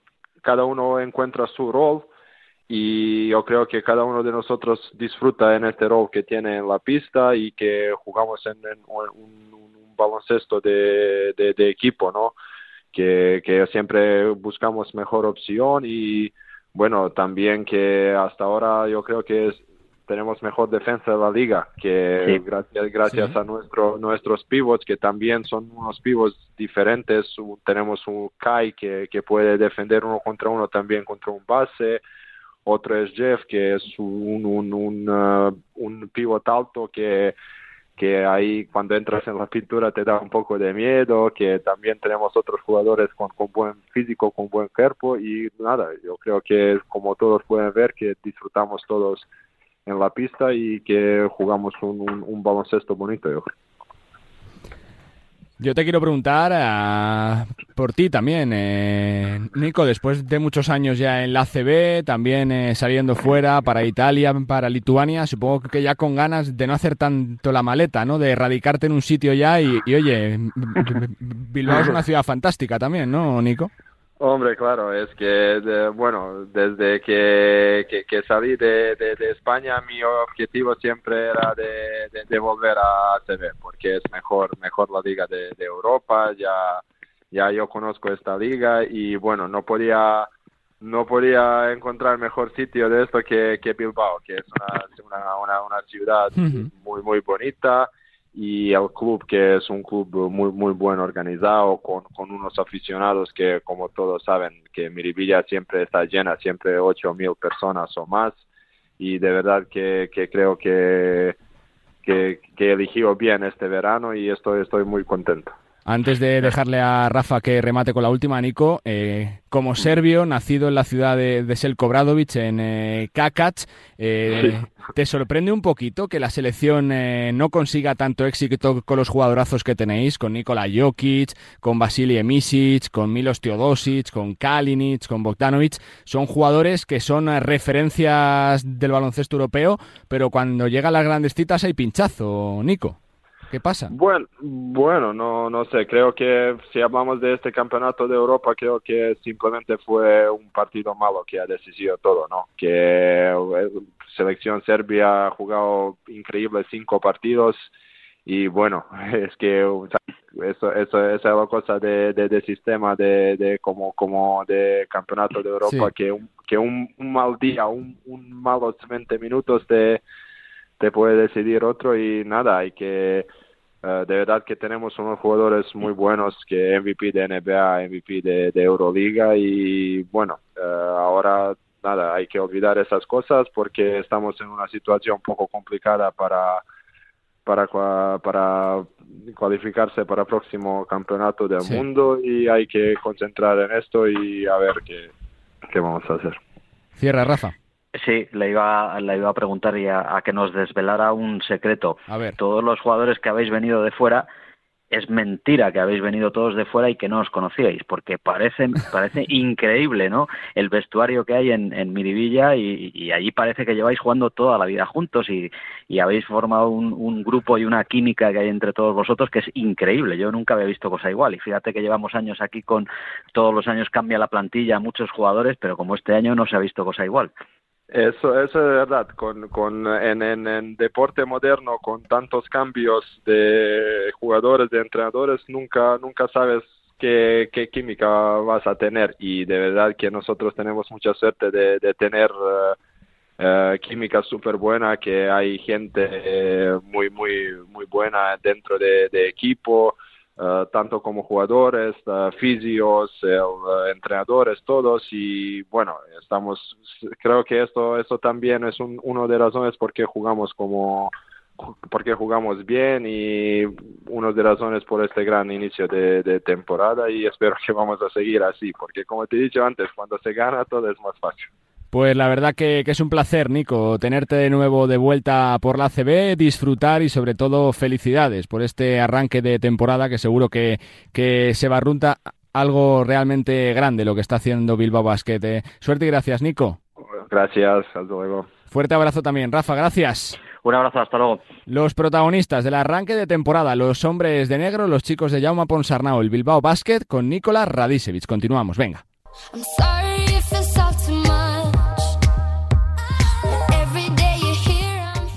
cada uno encuentra su rol y yo creo que cada uno de nosotros disfruta en este rol que tiene en la pista y que jugamos en, un, baloncesto de, de equipo, ¿no? Que, que siempre buscamos mejor opción y bueno, también que hasta ahora yo creo que es- tenemos mejor defensa de la liga, que Sí. gracias, gracias Sí. a nuestro, nuestros pivots, que también son unos pivots diferentes. Tenemos un Kai que, que puede defender uno contra uno también contra un base. Otro es Jeff, que es un, un, un, uh, un pivot alto que que ahí cuando entras en la pintura te da un poco de miedo, que también tenemos otros jugadores con, con buen físico, con buen cuerpo y nada, yo creo que como todos pueden ver que disfrutamos todos en la pista y que jugamos un, un, un baloncesto bonito, yo creo. Yo te quiero preguntar ah, por ti también, eh, Nico, después de muchos años ya en la ACB, también eh, saliendo fuera para Italia, para Lituania, supongo que ya con ganas de no hacer tanto la maleta, ¿no? De radicarte en un sitio ya y, y, oye, Bilbao es una ciudad fantástica también, ¿no, Nico? Hombre, claro, es que, de- bueno, desde que, que, que salí de, de, de España, mi objetivo siempre era de, volver a ACB, porque es mejor, mejor la liga de, de Europa, ya, ya yo conozco esta liga y bueno, no podía, no podía encontrar mejor sitio de esto que, que Bilbao, que es una, una, una, una ciudad muy, muy bonita y el club que es un club muy muy buen organizado con, con unos aficionados que como todos saben que Miribilla siempre está llena siempre ocho mil personas o más. Y de verdad que, creo que que, que elegido bien este verano y estoy estoy muy contento Antes de dejarle a Rafa que remate con la última, Nico, eh, como serbio, nacido en la ciudad de, de Selko en eh, Kakac, eh, ¿te sorprende un poquito que la selección eh, no consiga tanto éxito con los jugadorazos que tenéis, con Nikola Jokic, con Vasily Emisic, con Milos Teodosic, con Kalinic, con Bogdanovic? Son jugadores que son eh, referencias del baloncesto europeo, pero cuando llegan las grandes citas hay pinchazo, Nico. ¿Qué pasa? Bueno, bueno, no, no sé, creo que si hablamos de este campeonato de Europa, creo que simplemente fue un partido malo que ha decidido todo, ¿no? Que eh, selección serbia ha jugado increíbles cinco partidos y bueno, es que eso, eso, esa es la cosa de, de, de sistema de, de como, como de campeonato de Europa, Sí. que, un, que un, un mal día, un, un malos 20 minutos te, te puede decidir otro y nada, hay que eh, de verdad que tenemos unos jugadores muy buenos que MVP de NBA, MVP de, de Euroliga y bueno, eh, ahora nada, hay que olvidar esas cosas porque estamos en una situación un poco complicada para para para cualificarse para el próximo campeonato del Sí. mundo y hay que concentrar en esto y a ver qué, qué vamos a hacer. Cierra, Rafa. Sí, le iba, le iba a preguntar y a, a que nos desvelara un secreto. A ver. Todos los jugadores que habéis venido de fuera, es mentira que habéis venido todos de fuera y que no os conocíais, porque parece, parece increíble, ¿no? El vestuario que hay en, en Miribilla y, y allí parece que lleváis jugando toda la vida juntos y, y habéis formado un, un grupo y una química que hay entre todos vosotros que es increíble. Yo nunca había visto cosa igual y fíjate que llevamos años aquí con todos los años cambia la plantilla, muchos jugadores, pero como este año no se ha visto cosa igual. Eso, eso es verdad. Con, con, en, en, en deporte moderno, con tantos cambios de jugadores, de entrenadores, nunca, nunca sabes qué, qué química vas a tener. Y de verdad que nosotros tenemos mucha suerte de, de tener eh, eh, química súper buena, que hay gente eh, muy, muy, muy buena dentro de, de equipo. Uh, tanto como jugadores, uh, fisios, el, uh, entrenadores, todos y bueno, estamos, creo que esto, esto también es un, uno de las razones por qué jugamos como, porque jugamos bien y una de las razones por este gran inicio de, de, temporada y espero que vamos a seguir así, porque como te he dicho antes, cuando se gana todo es más fácil. Pues la verdad que, que, es un placer, Nico, tenerte de nuevo de vuelta por la CB, disfrutar y sobre todo felicidades por este arranque de temporada que seguro que, que se barrunta algo realmente grande lo que está haciendo Bilbao Basket. Eh, suerte y gracias, Nico. Gracias, hasta luego. Fuerte abrazo también, Rafa, gracias. Un abrazo, hasta luego. Los protagonistas del arranque de temporada, los hombres de negro, los chicos de Jaume Ponsarnau, el Bilbao Basket con Nicolás Radisevich. Continuamos, venga. I'm sorry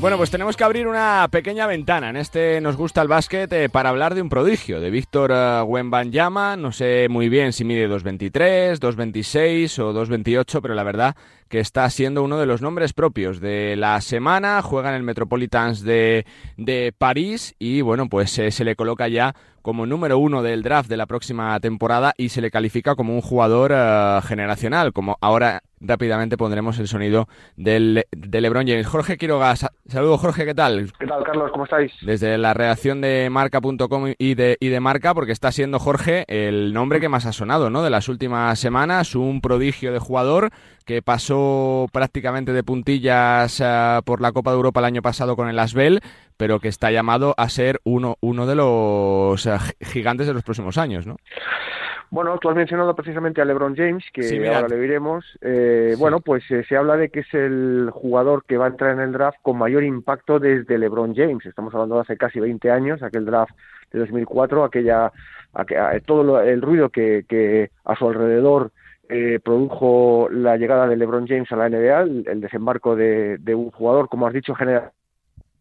Bueno, pues tenemos que abrir una pequeña ventana. En este nos gusta el básquet eh, para hablar de un prodigio, de Víctor uh, Wembanyama. No sé muy bien si mide 2.23, 2.26 o 2.28, pero la verdad que está siendo uno de los nombres propios de la semana. Juega en el Metropolitans de, de París y bueno, pues eh, se le coloca ya como número uno del draft de la próxima temporada y se le califica como un jugador generacional, como ahora rápidamente pondremos el sonido del, de LeBron James. Jorge Quiroga, saludos Jorge, ¿qué tal? ¿Qué tal, Carlos? ¿Cómo estáis? Desde la redacción de marca.com y de, y de Marca, porque está siendo Jorge el nombre que más ha sonado, ¿no? De las últimas semanas, un prodigio de jugador que pasó prácticamente de puntillas uh, por la Copa de Europa el año pasado con el Asbel, pero que está llamado a ser uno, uno de los uh, gigantes de los próximos años, ¿no? Bueno, tú has mencionado precisamente a LeBron James, que sí, ahora le diremos. Eh, sí. Bueno, pues eh, se habla de que es el jugador que va a entrar en el draft con mayor impacto desde LeBron James. Estamos hablando de hace casi 20 años, aquel draft de 2004, aquella, aquella todo lo- el ruido que, que a su alrededor eh, produjo la llegada de LeBron James a la NBA, el, el desembarco de, de un jugador, como has dicho, genera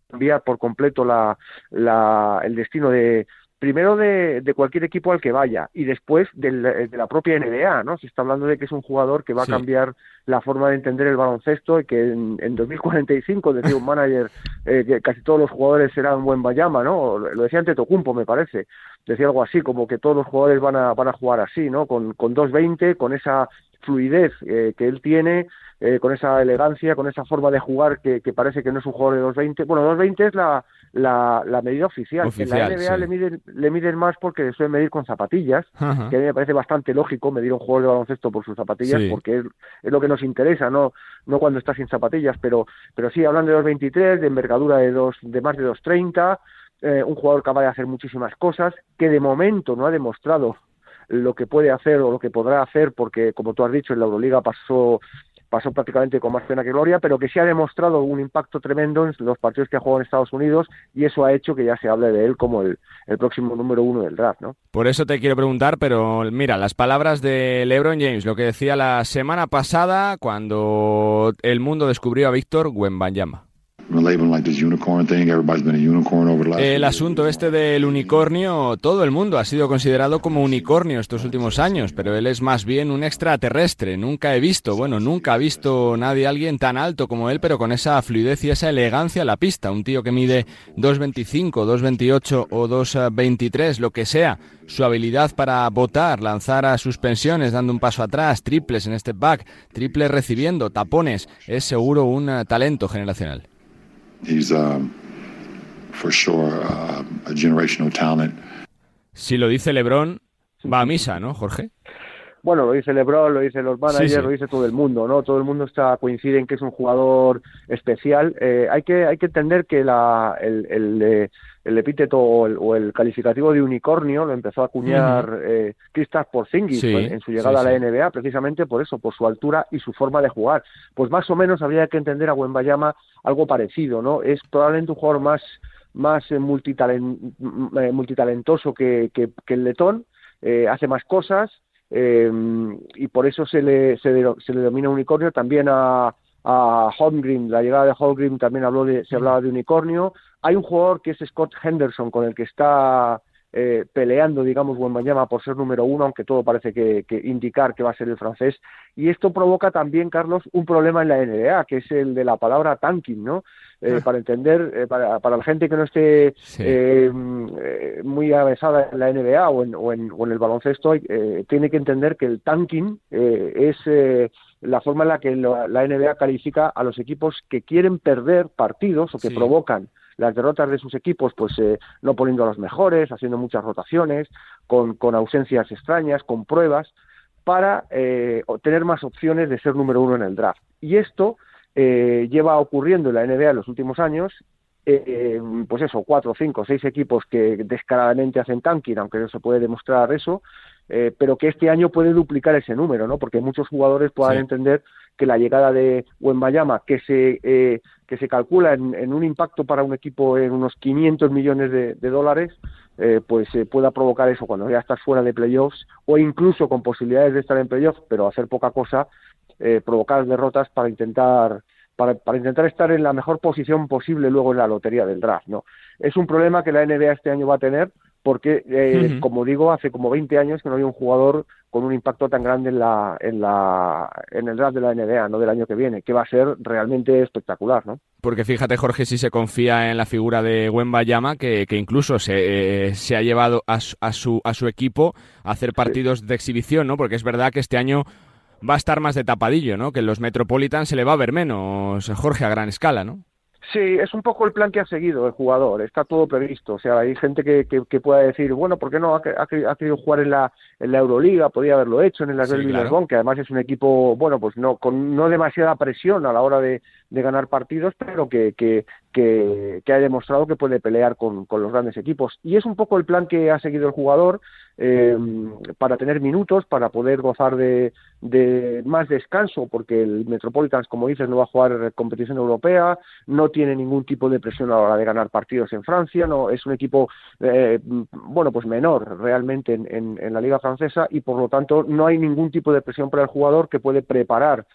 cambiar por completo la, la, el destino de primero de, de cualquier equipo al que vaya y después del- de la propia NBA, ¿no? Se está hablando de que es un jugador que va Sí. a cambiar la forma de entender el baloncesto y que en, en 2045, decía un manager, eh, que casi todos los jugadores serán buen Bayama, ¿no? Lo decía ante Tocumpo, me parece. Decía algo así, como que todos los jugadores van a, van a jugar así, ¿no? Con, con 2.20, con esa fluidez eh, que él tiene, eh, con esa elegancia, con esa forma de jugar que, que parece que no es un jugador de 2.20. Bueno, 2.20 es la, la, la medida oficial. Oficial, en la NBA sí. le, miden, le miden más porque suelen medir con zapatillas, Ajá. que a mí me parece bastante lógico medir a un jugador de baloncesto por sus zapatillas, Sí. porque es, es lo que nos interesa, no, no cuando está sin zapatillas, pero, pero sí, hablando de 2.23, de envergadura de, dos, de más de 2.30, eh, un jugador capaz de hacer muchísimas cosas, que de momento no ha demostrado lo que puede hacer o lo que podrá hacer, porque como tú has dicho, en la Euroliga pasó pasó prácticamente con más pena que gloria, pero que sí ha demostrado un impacto tremendo en los partidos que ha jugado en Estados Unidos y eso ha hecho que ya se hable de él como el, el próximo número uno del draft, ¿no? Por eso te quiero preguntar, pero mira, las palabras de LeBron James, lo que decía la semana pasada cuando el mundo descubrió a Víctor Wembanyama. El asunto este del unicornio, todo el mundo ha sido considerado como unicornio estos últimos años, pero él es más bien un extraterrestre. Nunca he visto, bueno, nunca ha visto nadie, alguien tan alto como él, pero con esa fluidez y esa elegancia en la pista. Un tío que mide 2.25, 2.28 o 2.23, lo que sea. Su habilidad para botar, lanzar a suspensiones, dando un paso atrás, triples en step back, triples recibiendo, tapones, es seguro un eh, talento generacional. Si lo dice LeBron, va a misa, ¿no, Jorge? Bueno, lo dice LeBron, lo dicen los managers, Sí, sí. lo dice todo el mundo, ¿no? Todo el mundo está coincide en que es un jugador especial. Eh, hay que hay que entender que la, el, el, eh, el epíteto o el, o el calificativo de unicornio lo empezó a acuñar eh, Kristaps Porzingis Sí, en su llegada a la. NBA, precisamente por eso, por su altura y su forma de jugar. Pues más o menos habría que entender a Wembayama algo parecido, ¿no? Es probablemente un jugador más más eh, multitalen- m- eh, multitalentoso que, que, que el letón, eh, hace más cosas eh, y por eso se le, se, le, se le denomina unicornio. También a, a Holmgren, la llegada de Holmgren también habló de, se hablaba de unicornio. Hay un jugador que es Scott Henderson con el que está eh, peleando, digamos, Wembanyama por ser número uno, aunque todo parece que, que indicar que va a ser el francés. Y esto provoca también, Carlos, un problema en la NBA, que es el de la palabra tanking, ¿no? Eh, para entender, eh, para, para la gente que no esté Sí. eh, eh, muy avesada en la NBA o en, o en, o en el baloncesto, eh, tiene que entender que el tanking es eh, la forma en la que la NBA califica a los equipos que quieren perder partidos o que Sí. provocan las derrotas de sus equipos, pues eh, no poniendo a los mejores, haciendo muchas rotaciones, con, con ausencias extrañas, con pruebas, para eh, tener más opciones de ser número uno en el draft. Y esto eh, lleva ocurriendo en la NBA en los últimos años, eh, eh, pues eso, cuatro, cinco, seis equipos que descaradamente hacen tanking, aunque no se puede demostrar eso, eh, pero que este año puede duplicar ese número, ¿no? Porque muchos jugadores puedan Sí. entender que la llegada de Wembayama, que se eh, que se calcula en, un impacto para un equipo en unos 500 millones de, de dólares, eh, pues eh, pueda provocar eso cuando ya estás fuera de playoffs o incluso con posibilidades de estar en playoffs, pero hacer poca cosa, eh, provocar derrotas para intentar para, para intentar estar en la mejor posición posible luego en la lotería del draft, ¿no? Es un problema que la NBA este año va a tener porque, eh, como digo, hace como 20 años que no había un jugador con un impacto tan grande en la en la en el draft de la NBA, no del año que viene, que va a ser realmente espectacular, ¿no? Porque fíjate, Jorge, si se confía en la figura de Wembayama, que, que incluso se, eh, se ha llevado a su, a, su, a su equipo a hacer partidos de exhibición, ¿no? Porque es verdad que este año va a estar más de tapadillo, ¿no? Que en los Metropolitan se le va a ver menos, Jorge, a gran escala, ¿no? Sí, es un poco el plan que ha seguido el jugador, está todo previsto. O sea, hay gente que, que, que pueda decir, bueno, ¿por qué no ha, ha, ha querido jugar en la, en la Euroliga? Podría haberlo hecho en el Sí, Asbel claro. Villarbón, que además es un equipo, bueno, pues no con no demasiada presión a la hora de, de ganar partidos, pero que, que, que, ha demostrado que puede pelear con, con los grandes equipos. Y es un poco el plan que ha seguido el jugador. eh, para tener minutos, para poder gozar de, de más descanso, porque el Metropolitans, como dices, no va a jugar competición europea, no tiene ningún tipo de presión a la hora de ganar partidos en Francia, no es un equipo, eh, bueno, pues menor realmente en, en, en la liga francesa y por lo tanto no hay ningún tipo de presión para el jugador que puede preparar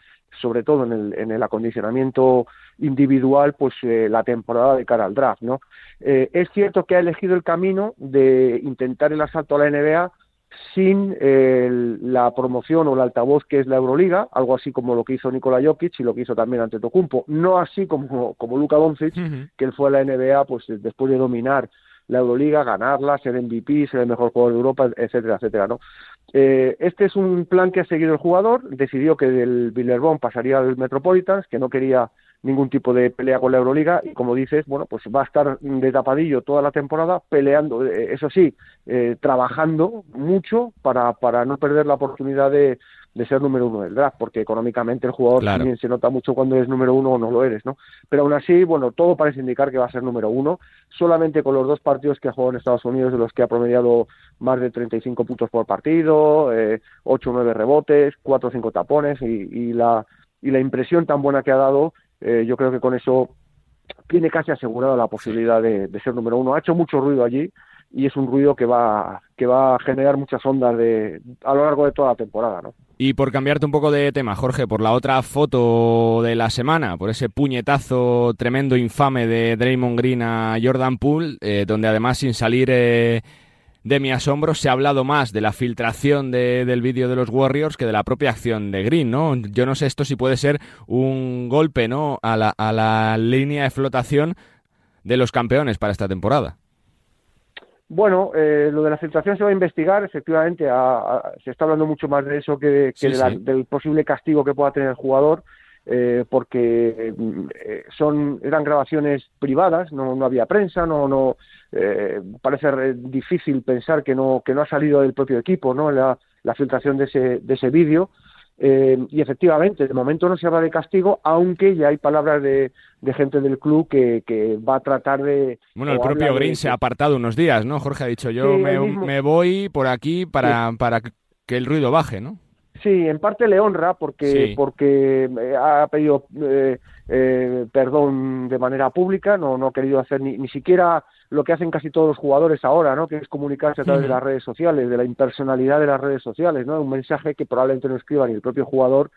sobre todo en el, en el acondicionamiento individual, pues eh, la temporada de cara al draft, ¿no? Eh, es cierto que ha elegido el camino de intentar el asalto a la NBA sin eh, la promoción o el altavoz que es la Euroliga, algo así como lo que hizo Nikola Jokic y lo que hizo también ante Tocumpo, no así como, como Luka Doncic, que él fue a la NBA pues después de dominar la Euroliga, ganarla, ser MVP, ser el mejor jugador de Europa, etcétera, etcétera, ¿no? Eh, este es un plan que ha seguido el jugador, decidió que del Villerborn pasaría al Metropolitans, que no quería ningún tipo de pelea con la Euroliga y como dices, bueno, pues va a estar de tapadillo toda la temporada peleando, eh, eso sí, eh, trabajando mucho para, para no perder la oportunidad de, de ser número uno del draft, porque económicamente el jugador Claro. también se nota mucho cuando eres número uno o no lo eres, ¿no? Pero aún así, bueno, todo parece indicar que va a ser número uno, solamente con los dos partidos que ha jugado en Estados Unidos, de los que ha promediado más de 35 puntos por partido, eh, 8 o 9 rebotes, 4 o 5 tapones, y, y, la, y la impresión tan buena que ha dado, eh, yo creo que con eso tiene casi asegurada la posibilidad de, de ser número uno. Ha hecho mucho ruido allí y es un ruido que va, que va a generar muchas ondas de, a lo largo de toda la temporada, ¿no? Y por cambiarte un poco de tema, Jorge, por la otra foto de la semana, por ese puñetazo tremendo, infame de Draymond Green a Jordan Poole, eh, donde además sin salir eh, de mi asombro se ha hablado más de la filtración de- del vídeo de los Warriors que de la propia acción de Green, ¿no? Yo no sé esto si puede ser un golpe, ¿no? A la, a la línea de flotación de los campeones para esta temporada. Bueno, eh, lo de la filtración se va a investigar, efectivamente, a- a- se está hablando mucho más de eso que, que Sí, de la- sí. del posible castigo que pueda tener el jugador, eh, porque eh, son eran grabaciones privadas, no, no había prensa, no, no eh, parece re- difícil pensar que no que no ha salido del propio equipo, no la, la filtración de ese de ese vídeo. Eh, y efectivamente, de momento no se habla de castigo, aunque ya hay palabras de, de gente del club que, que va a tratar de... Bueno, el propio de- Green se ha apartado unos días, ¿no? Jorge ha dicho, yo Sí, me, me voy por aquí para, para que el ruido baje, ¿no? Sí, en parte le honra porque Sí. porque eh, ha pedido eh, eh, perdón de manera pública, no no ha querido hacer ni, ni siquiera lo que hacen casi todos los jugadores ahora, ¿no? Que es comunicarse a través de las redes sociales, de la impersonalidad de las redes sociales, ¿no? Un mensaje que probablemente no escriba ni el propio jugador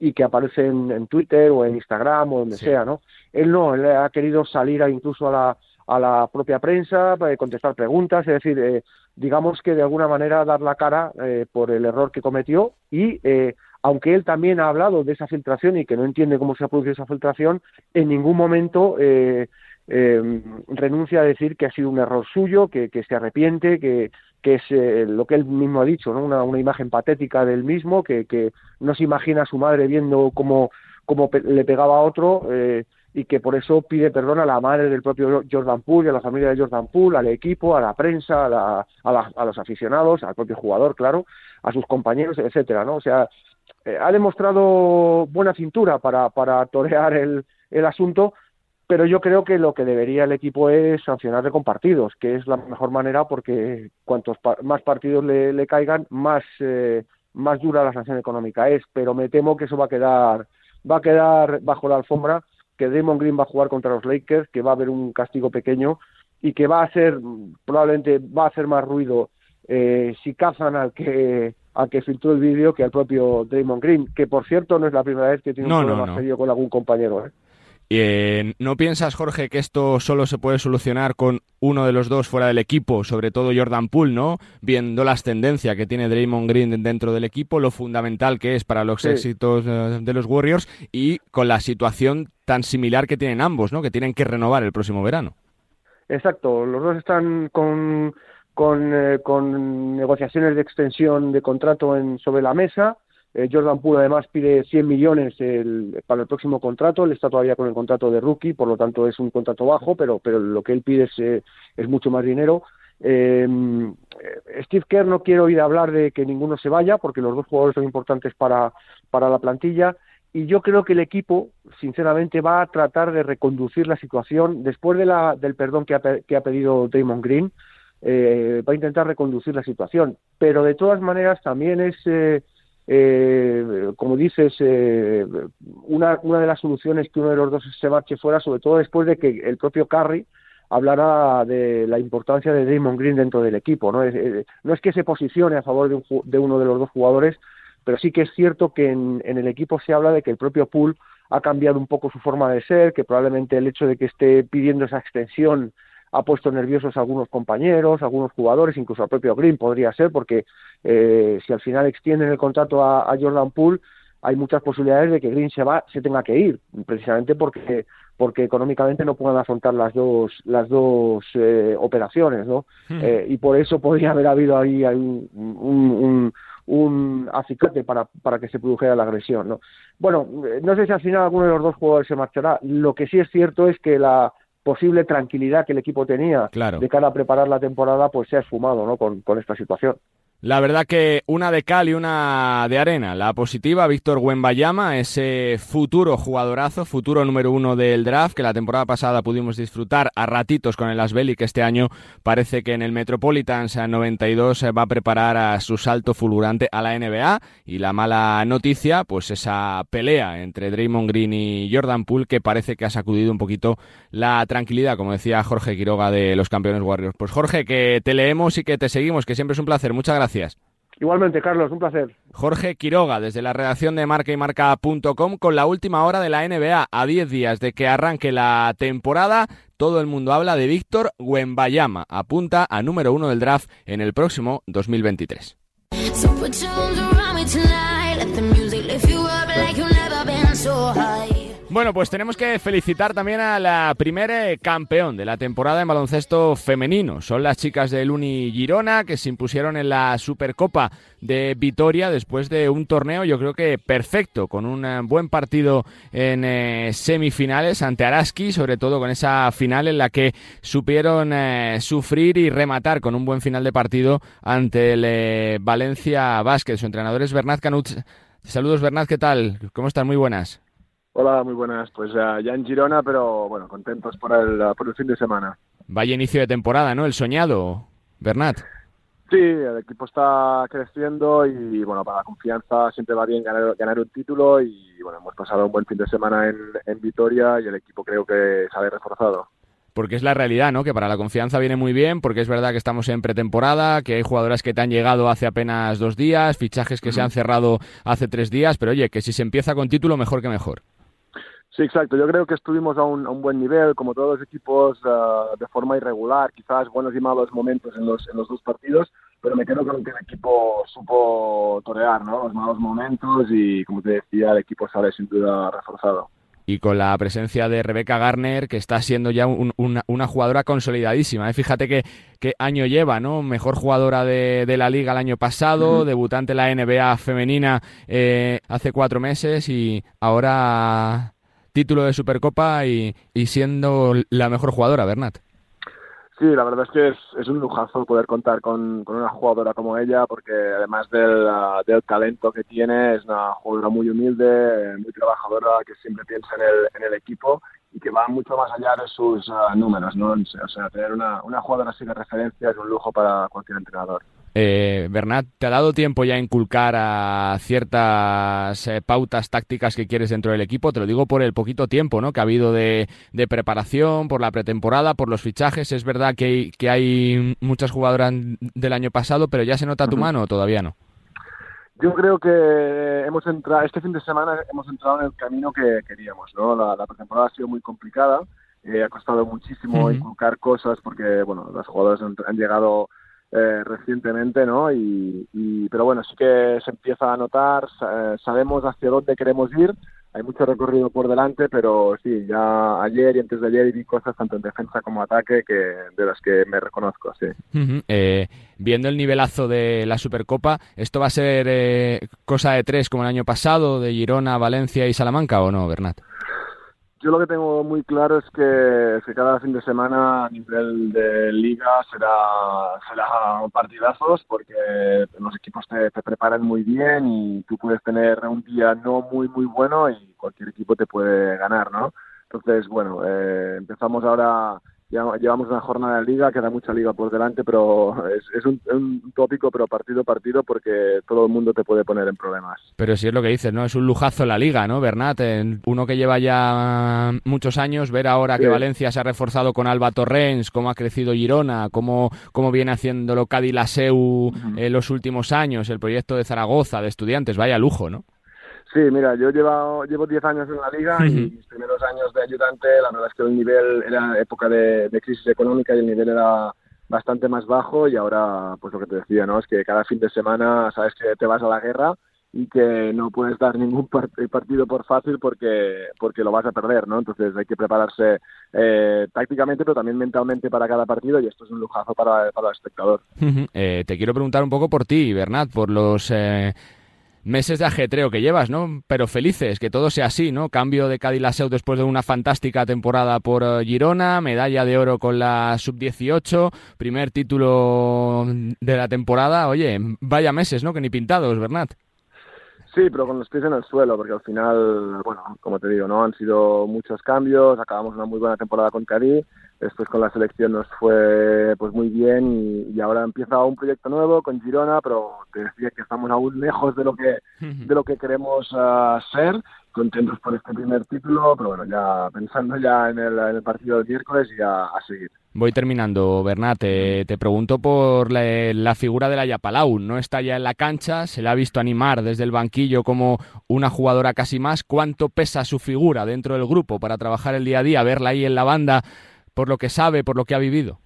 y que aparece en, en Twitter o en Instagram o donde Sí. sea, ¿no? Él no, él ha querido salir a, incluso a la a la propia prensa, eh, contestar preguntas, es decir, eh, digamos que de alguna manera dar la cara eh, por el error que cometió y eh, aunque él también ha hablado de esa filtración y que no entiende cómo se ha producido esa filtración, en ningún momento eh, eh, renuncia a decir que ha sido un error suyo, que, que se arrepiente, que, que es eh, lo que él mismo ha dicho, ¿no? una, una imagen patética del mismo, que, que no se imagina a su madre viendo cómo, cómo pe- le pegaba a otro eh, y que por eso pide perdón a la madre del propio Jordan Poole, y a la familia de Jordan Poole, al equipo, a la prensa, a, la- a, la- a los aficionados, al propio jugador, claro, a sus compañeros, etcétera, ¿no? O sea, eh, ha demostrado buena cintura para, para torear el, el asunto, pero yo creo que lo que debería el equipo es sancionarle con partidos, que es la mejor manera porque cuantos pa- más partidos le, le caigan, más, eh, más dura la sanción económica es, pero me temo que eso va a quedar, va a quedar bajo la alfombra, que Draymond Green va a jugar contra los Lakers, que va a haber un castigo pequeño y que va a ser, probablemente va a hacer más ruido eh, si cazan al que al que filtró el vídeo que al propio Draymond Green, que por cierto no es la primera vez que tiene No, un no, problema no. serio con algún compañero. ¿eh? Y, eh, ¿No piensas, Jorge, que esto solo se puede solucionar con uno de los dos fuera del equipo, sobre todo Jordan Poole, ¿no? Viendo las tendencias que tiene Draymond Green dentro del equipo, lo fundamental que es para los Sí. éxitos eh, de los Warriors y con la situación tan similar que tienen ambos, ¿no? Que tienen que renovar el próximo verano. Exacto, los dos están con, con, eh, con negociaciones de extensión de contrato en, sobre la mesa. Eh, Jordan Poole además pide 100 millones el- para el próximo contrato, él está todavía con el contrato de rookie, por lo tanto es un contrato bajo, pero, pero lo que él pide es, eh, mucho más dinero. Eh, Steve Kerr no quiero oír hablar de que ninguno se vaya, porque los dos jugadores son importantes para, para la plantilla y yo creo que el equipo, sinceramente, va a tratar de reconducir la situación después de la, del perdón que ha, que ha pedido Draymond Green. va a intentar reconducir la situación. Pero de todas maneras también es, eh, como dices, eh, una, de las soluciones que uno de los dos se marche fuera, sobre todo después de que el propio Carry hablara de la importancia de Draymond Green dentro del equipo. No es, eh, no es que se posicione a favor de, un de uno de los dos jugadores, pero sí que es cierto que en, en el equipo se habla de que el propio Poole ha cambiado un poco su forma de ser, que probablemente el hecho de que esté pidiendo esa extensión ha puesto nerviosos a algunos compañeros, a algunos jugadores, incluso al propio Green podría ser, porque eh, si al final extienden el contrato a, a Jordan Poole, hay muchas posibilidades de que Green se va, se tenga que ir, precisamente porque porque económicamente no puedan afrontar las dos las dos eh, operaciones, ¿no? Eh, y por eso podría haber habido ahí, ahí un, un, un, un acicate para, para que se produjera la agresión, ¿no? Bueno, eh, no sé si al final alguno de los dos jugadores se marchará. Lo que sí es cierto es que la posible tranquilidad que el equipo tenía Claro. de cara a preparar la temporada, pues se ha esfumado, ¿no? Con, con esta situación. La verdad que una de cal y una de arena. La positiva, Víctor Wembayama, ese futuro jugadorazo, futuro número uno del draft, que la temporada pasada pudimos disfrutar a ratitos con el Asbel y que este año parece que en el Metropolitans a 92 va a preparar a su salto fulgurante a la NBA. Y la mala noticia, pues esa pelea entre Draymond Green y Jordan Poole, que parece que ha sacudido un poquito la tranquilidad, como decía Jorge Quiroga de los campeones Warriors. Pues Jorge, que te leemos y que te seguimos, que siempre es un placer. Muchas gracias. Igualmente, Carlos, un placer. Jorge Quiroga, desde la redacción de marcaymarca.com, con la última hora de la NBA. A 10 días de que arranque la temporada, todo el mundo habla de Víctor Wembayama. Apunta a número uno del draft en el próximo 2023. So Bueno, pues tenemos que felicitar también a la primera eh, campeón de la temporada en baloncesto femenino. Son las chicas del Uni Girona que se impusieron en la Supercopa de Vitoria después de un torneo yo creo que perfecto, con un eh, buen partido en eh, semifinales ante Araski, sobre todo con esa final en la que supieron eh, sufrir y rematar con un buen final de partido ante el eh, Valencia Basket. Su entrenador es Bernat Canut. Saludos Bernat, ¿qué tal? ¿Cómo están? Muy buenas. Hola, muy buenas. Pues ya, ya en Girona, pero bueno, contentos por el, por el fin de semana. Vaya inicio de temporada, ¿no? El soñado, Bernat. Sí, el equipo está creciendo y bueno, para la confianza siempre va bien ganar, ganar un título y bueno, hemos pasado un buen fin de semana en, en Vitoria y el equipo creo que sale reforzado. Porque es la realidad, ¿no? Que para la confianza viene muy bien, porque es verdad que estamos en pretemporada, que hay jugadoras que te han llegado hace apenas dos días, fichajes que se han cerrado hace tres días, pero oye, que si se empieza con título, mejor que mejor. Sí, exacto. Yo creo que estuvimos a un, a un buen nivel, como todos los equipos, eh, de forma irregular, quizás buenos y malos momentos en los, en los dos partidos, pero me quedo con que el equipo supo torear ¿no? los malos momentos y, como te decía, el equipo sale sin duda reforzado. Y con la presencia de Rebeca Garner, que está siendo ya un- una, una jugadora consolidadísima. ¿eh? Fíjate que, qué año lleva, ¿no? Mejor jugadora de, de la liga el año pasado, debutante en la NBA femenina eh, hace cuatro meses y ahora título de Supercopa y, y siendo la mejor jugadora, Bernat. Sí, la verdad es que es, un lujazo poder contar con, con una jugadora como ella, porque además del, del talento que tiene, es una jugadora muy humilde, muy trabajadora, que siempre piensa en el, en el equipo y que va mucho más allá de sus ah, números, ¿no? O sea, tener una, una jugadora así de referencia es un lujo para cualquier entrenador. Eh, Bernat, ¿te ha dado tiempo ya a inculcar a ciertas eh, pautas tácticas que quieres dentro del equipo? Te lo digo por el poquito tiempo ¿no? que ha habido de, de preparación, por la pretemporada, por los fichajes. Es verdad que hay, que hay muchas jugadoras del año pasado, pero ya se nota tu mano o todavía no. Yo creo que hemos entrado, este fin de semana hemos entrado en el camino que queríamos, ¿no? La, la pretemporada ha sido muy complicada, eh, ha costado muchísimo inculcar cosas porque, bueno, las jugadoras han, han llegado eh, recientemente, ¿no? Y, y- pero bueno, sí que se empieza a notar, eh, sabemos hacia dónde queremos ir, hay mucho recorrido por delante, pero sí, ya ayer y antes de ayer vi cosas tanto en defensa como ataque que de las que me reconozco, sí. Eh, viendo el nivelazo de la Supercopa, ¿esto va a ser eh, cosa de tres como el año pasado, de Girona, Valencia y Salamanca o no, Bernat? Yo lo que tengo muy claro es que, cada fin de semana a nivel de liga será, será partidazos porque los equipos te, preparan muy bien y tú puedes tener un día no muy muy bueno y cualquier equipo te puede ganar, ¿no? Entonces, bueno, eh, empezamos ahora Llevamos una jornada de liga, queda mucha liga por delante, pero es, es un, un tópico, pero partido a partido, porque todo el mundo te puede poner en problemas. Pero si es lo que dices, ¿no? Es un lujazo la liga, ¿no, Bernat? En- Uno que lleva ya muchos años, ver ahora que Sí. Valencia se ha reforzado con Alba Torrens, cómo ha crecido Girona, cómo, cómo viene haciéndolo Cadilaseu en los últimos años, el proyecto de Zaragoza, de estudiantes, vaya lujo, ¿no? Sí, mira, yo llevo, llevo 10 años en la liga y mis primeros años de ayudante, la verdad es que el nivel era época de, de crisis económica y el nivel era bastante más bajo y ahora, pues lo que te decía, ¿no? Es que cada fin de semana sabes que te vas a la guerra y que no puedes dar ningún par- partido por fácil porque porque lo vas a perder, ¿no? Entonces hay que prepararse eh, tácticamente, pero también mentalmente para cada partido y esto es un lujazo para, para el espectador. Eh, te quiero preguntar un poco por ti, Bernat, por los eh, meses de ajetreo que llevas, ¿no? Pero felices, que todo sea así, ¿no? Cambio de Cadilaseu después de una fantástica temporada por eh, Girona, medalla de oro con la sub-18, primer título de la temporada. Oye, vaya meses, ¿no? Que ni pintados, Bernat. Sí, pero con los pies en el suelo, porque al final, bueno, como te digo, no han sido muchos cambios. Acabamos una muy buena temporada con Cádiz, después con la selección nos fue pues muy bien y, y ahora empieza un proyecto nuevo con Girona, pero te decía que estamos aún lejos de lo que de lo que queremos ah, ser. Contentos por este primer título, pero bueno, ya pensando ya en el, en el partido del miércoles y a, a seguir. Voy terminando, Bernat. Te, te pregunto por la, la figura de la Yapalau. No está ya en la cancha, se le ha visto animar desde el banquillo como una jugadora casi más. ¿Cuánto pesa su figura dentro del grupo para trabajar el día a día, verla ahí en la banda por lo que sabe, por lo que ha vivido?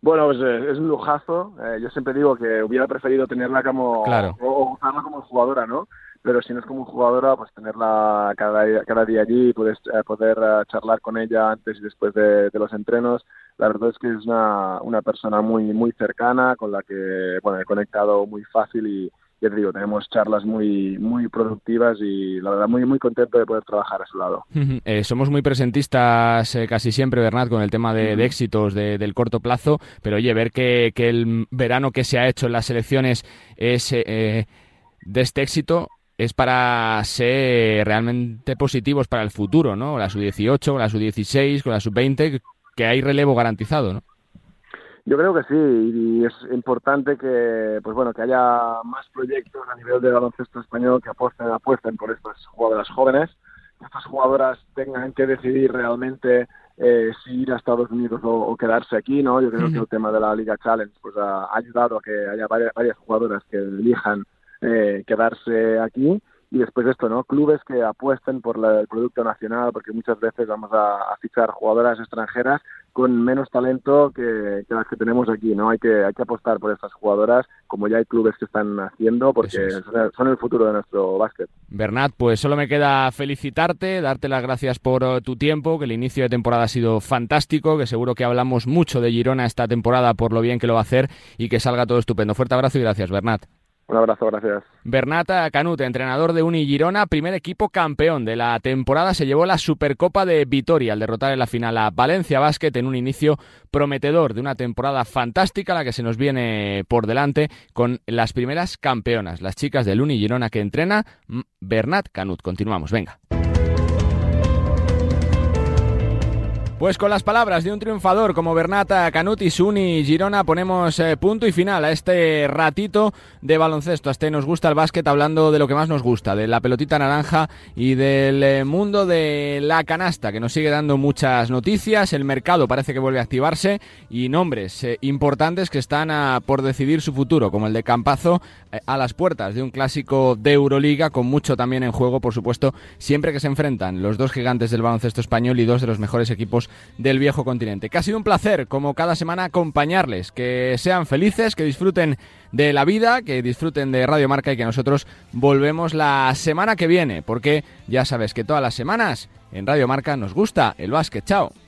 Bueno, pues eh, es un lujazo. Eh, yo siempre digo que hubiera preferido tenerla como Claro. o, o usarla como jugadora, ¿no? Pero si no es como jugadora, pues tenerla cada día, cada día allí, puedes eh, poder eh, charlar con ella antes y después de, de los entrenos. La verdad es que es una, una persona muy muy cercana con la que bueno he conectado muy fácil y ya te digo tenemos charlas muy muy productivas y la verdad muy muy contento de poder trabajar a su lado. Eh, somos muy presentistas eh, casi siempre, Bernat, con el tema de, de éxitos de- del corto plazo, pero oye, ver que, que el verano que se ha hecho en las selecciones es eh, eh, de este éxito es para ser realmente positivos para el futuro, ¿no? La sub-18, con la sub-16, con la sub-20, que hay relevo garantizado, ¿no? Yo creo que sí, y es importante que, pues bueno, que haya más proyectos a nivel de baloncesto español que apuesten, apuesten por estas jugadoras jóvenes, que estas jugadoras tengan que decidir realmente eh, si ir a Estados Unidos o, o quedarse aquí, ¿no? Yo creo que el tema de la Liga Challenge pues ha ayudado a que haya varias, varias jugadoras que elijan eh, quedarse aquí y después esto, ¿no? Clubes que apuesten por la- el producto nacional, porque muchas veces vamos a, a fichar jugadoras extranjeras con menos talento que, que las que tenemos aquí, ¿no? Hay que, hay que apostar por estas jugadoras, como ya hay clubes que están haciendo, porque son, el, son el futuro de nuestro básquet. Bernat, pues solo me queda felicitarte, darte las gracias por eh, tu tiempo, que el inicio de temporada ha sido fantástico, que seguro que hablamos mucho de Girona esta temporada por lo bien que lo va a hacer y que salga todo estupendo. Fuerte abrazo y gracias, Bernat. Un abrazo, gracias. Bernat Canut, entrenador de Uni Girona, primer equipo campeón de la temporada, se llevó la Supercopa de Vitoria al derrotar en la final a Valencia Basket en un inicio prometedor de una temporada fantástica la que se nos viene por delante con las primeras campeonas, las chicas del Uni Girona que entrena mm, Bernat Canut. Continuamos, venga. Pues con las palabras de un triunfador como Bernata Canut y Suni Girona ponemos eh, punto y final a este ratito de baloncesto. A este nos gusta el básquet hablando de lo que más nos gusta, de la pelotita naranja y del eh, mundo de la canasta, que nos sigue dando muchas noticias. El mercado parece que vuelve a activarse y nombres eh, importantes que están a, por decidir su futuro, como el de Campazo a las puertas de un clásico de Euroliga, con mucho también en juego, por supuesto, siempre que se enfrentan los dos gigantes del baloncesto español y dos de los mejores equipos del viejo continente. Que ha sido un placer, como cada semana, acompañarles, que sean felices, que disfruten de la vida, que disfruten de Radio Marca y que nosotros volvemos la semana que viene, porque ya sabes que todas las semanas en Radio Marca nos gusta el básquet. Chao.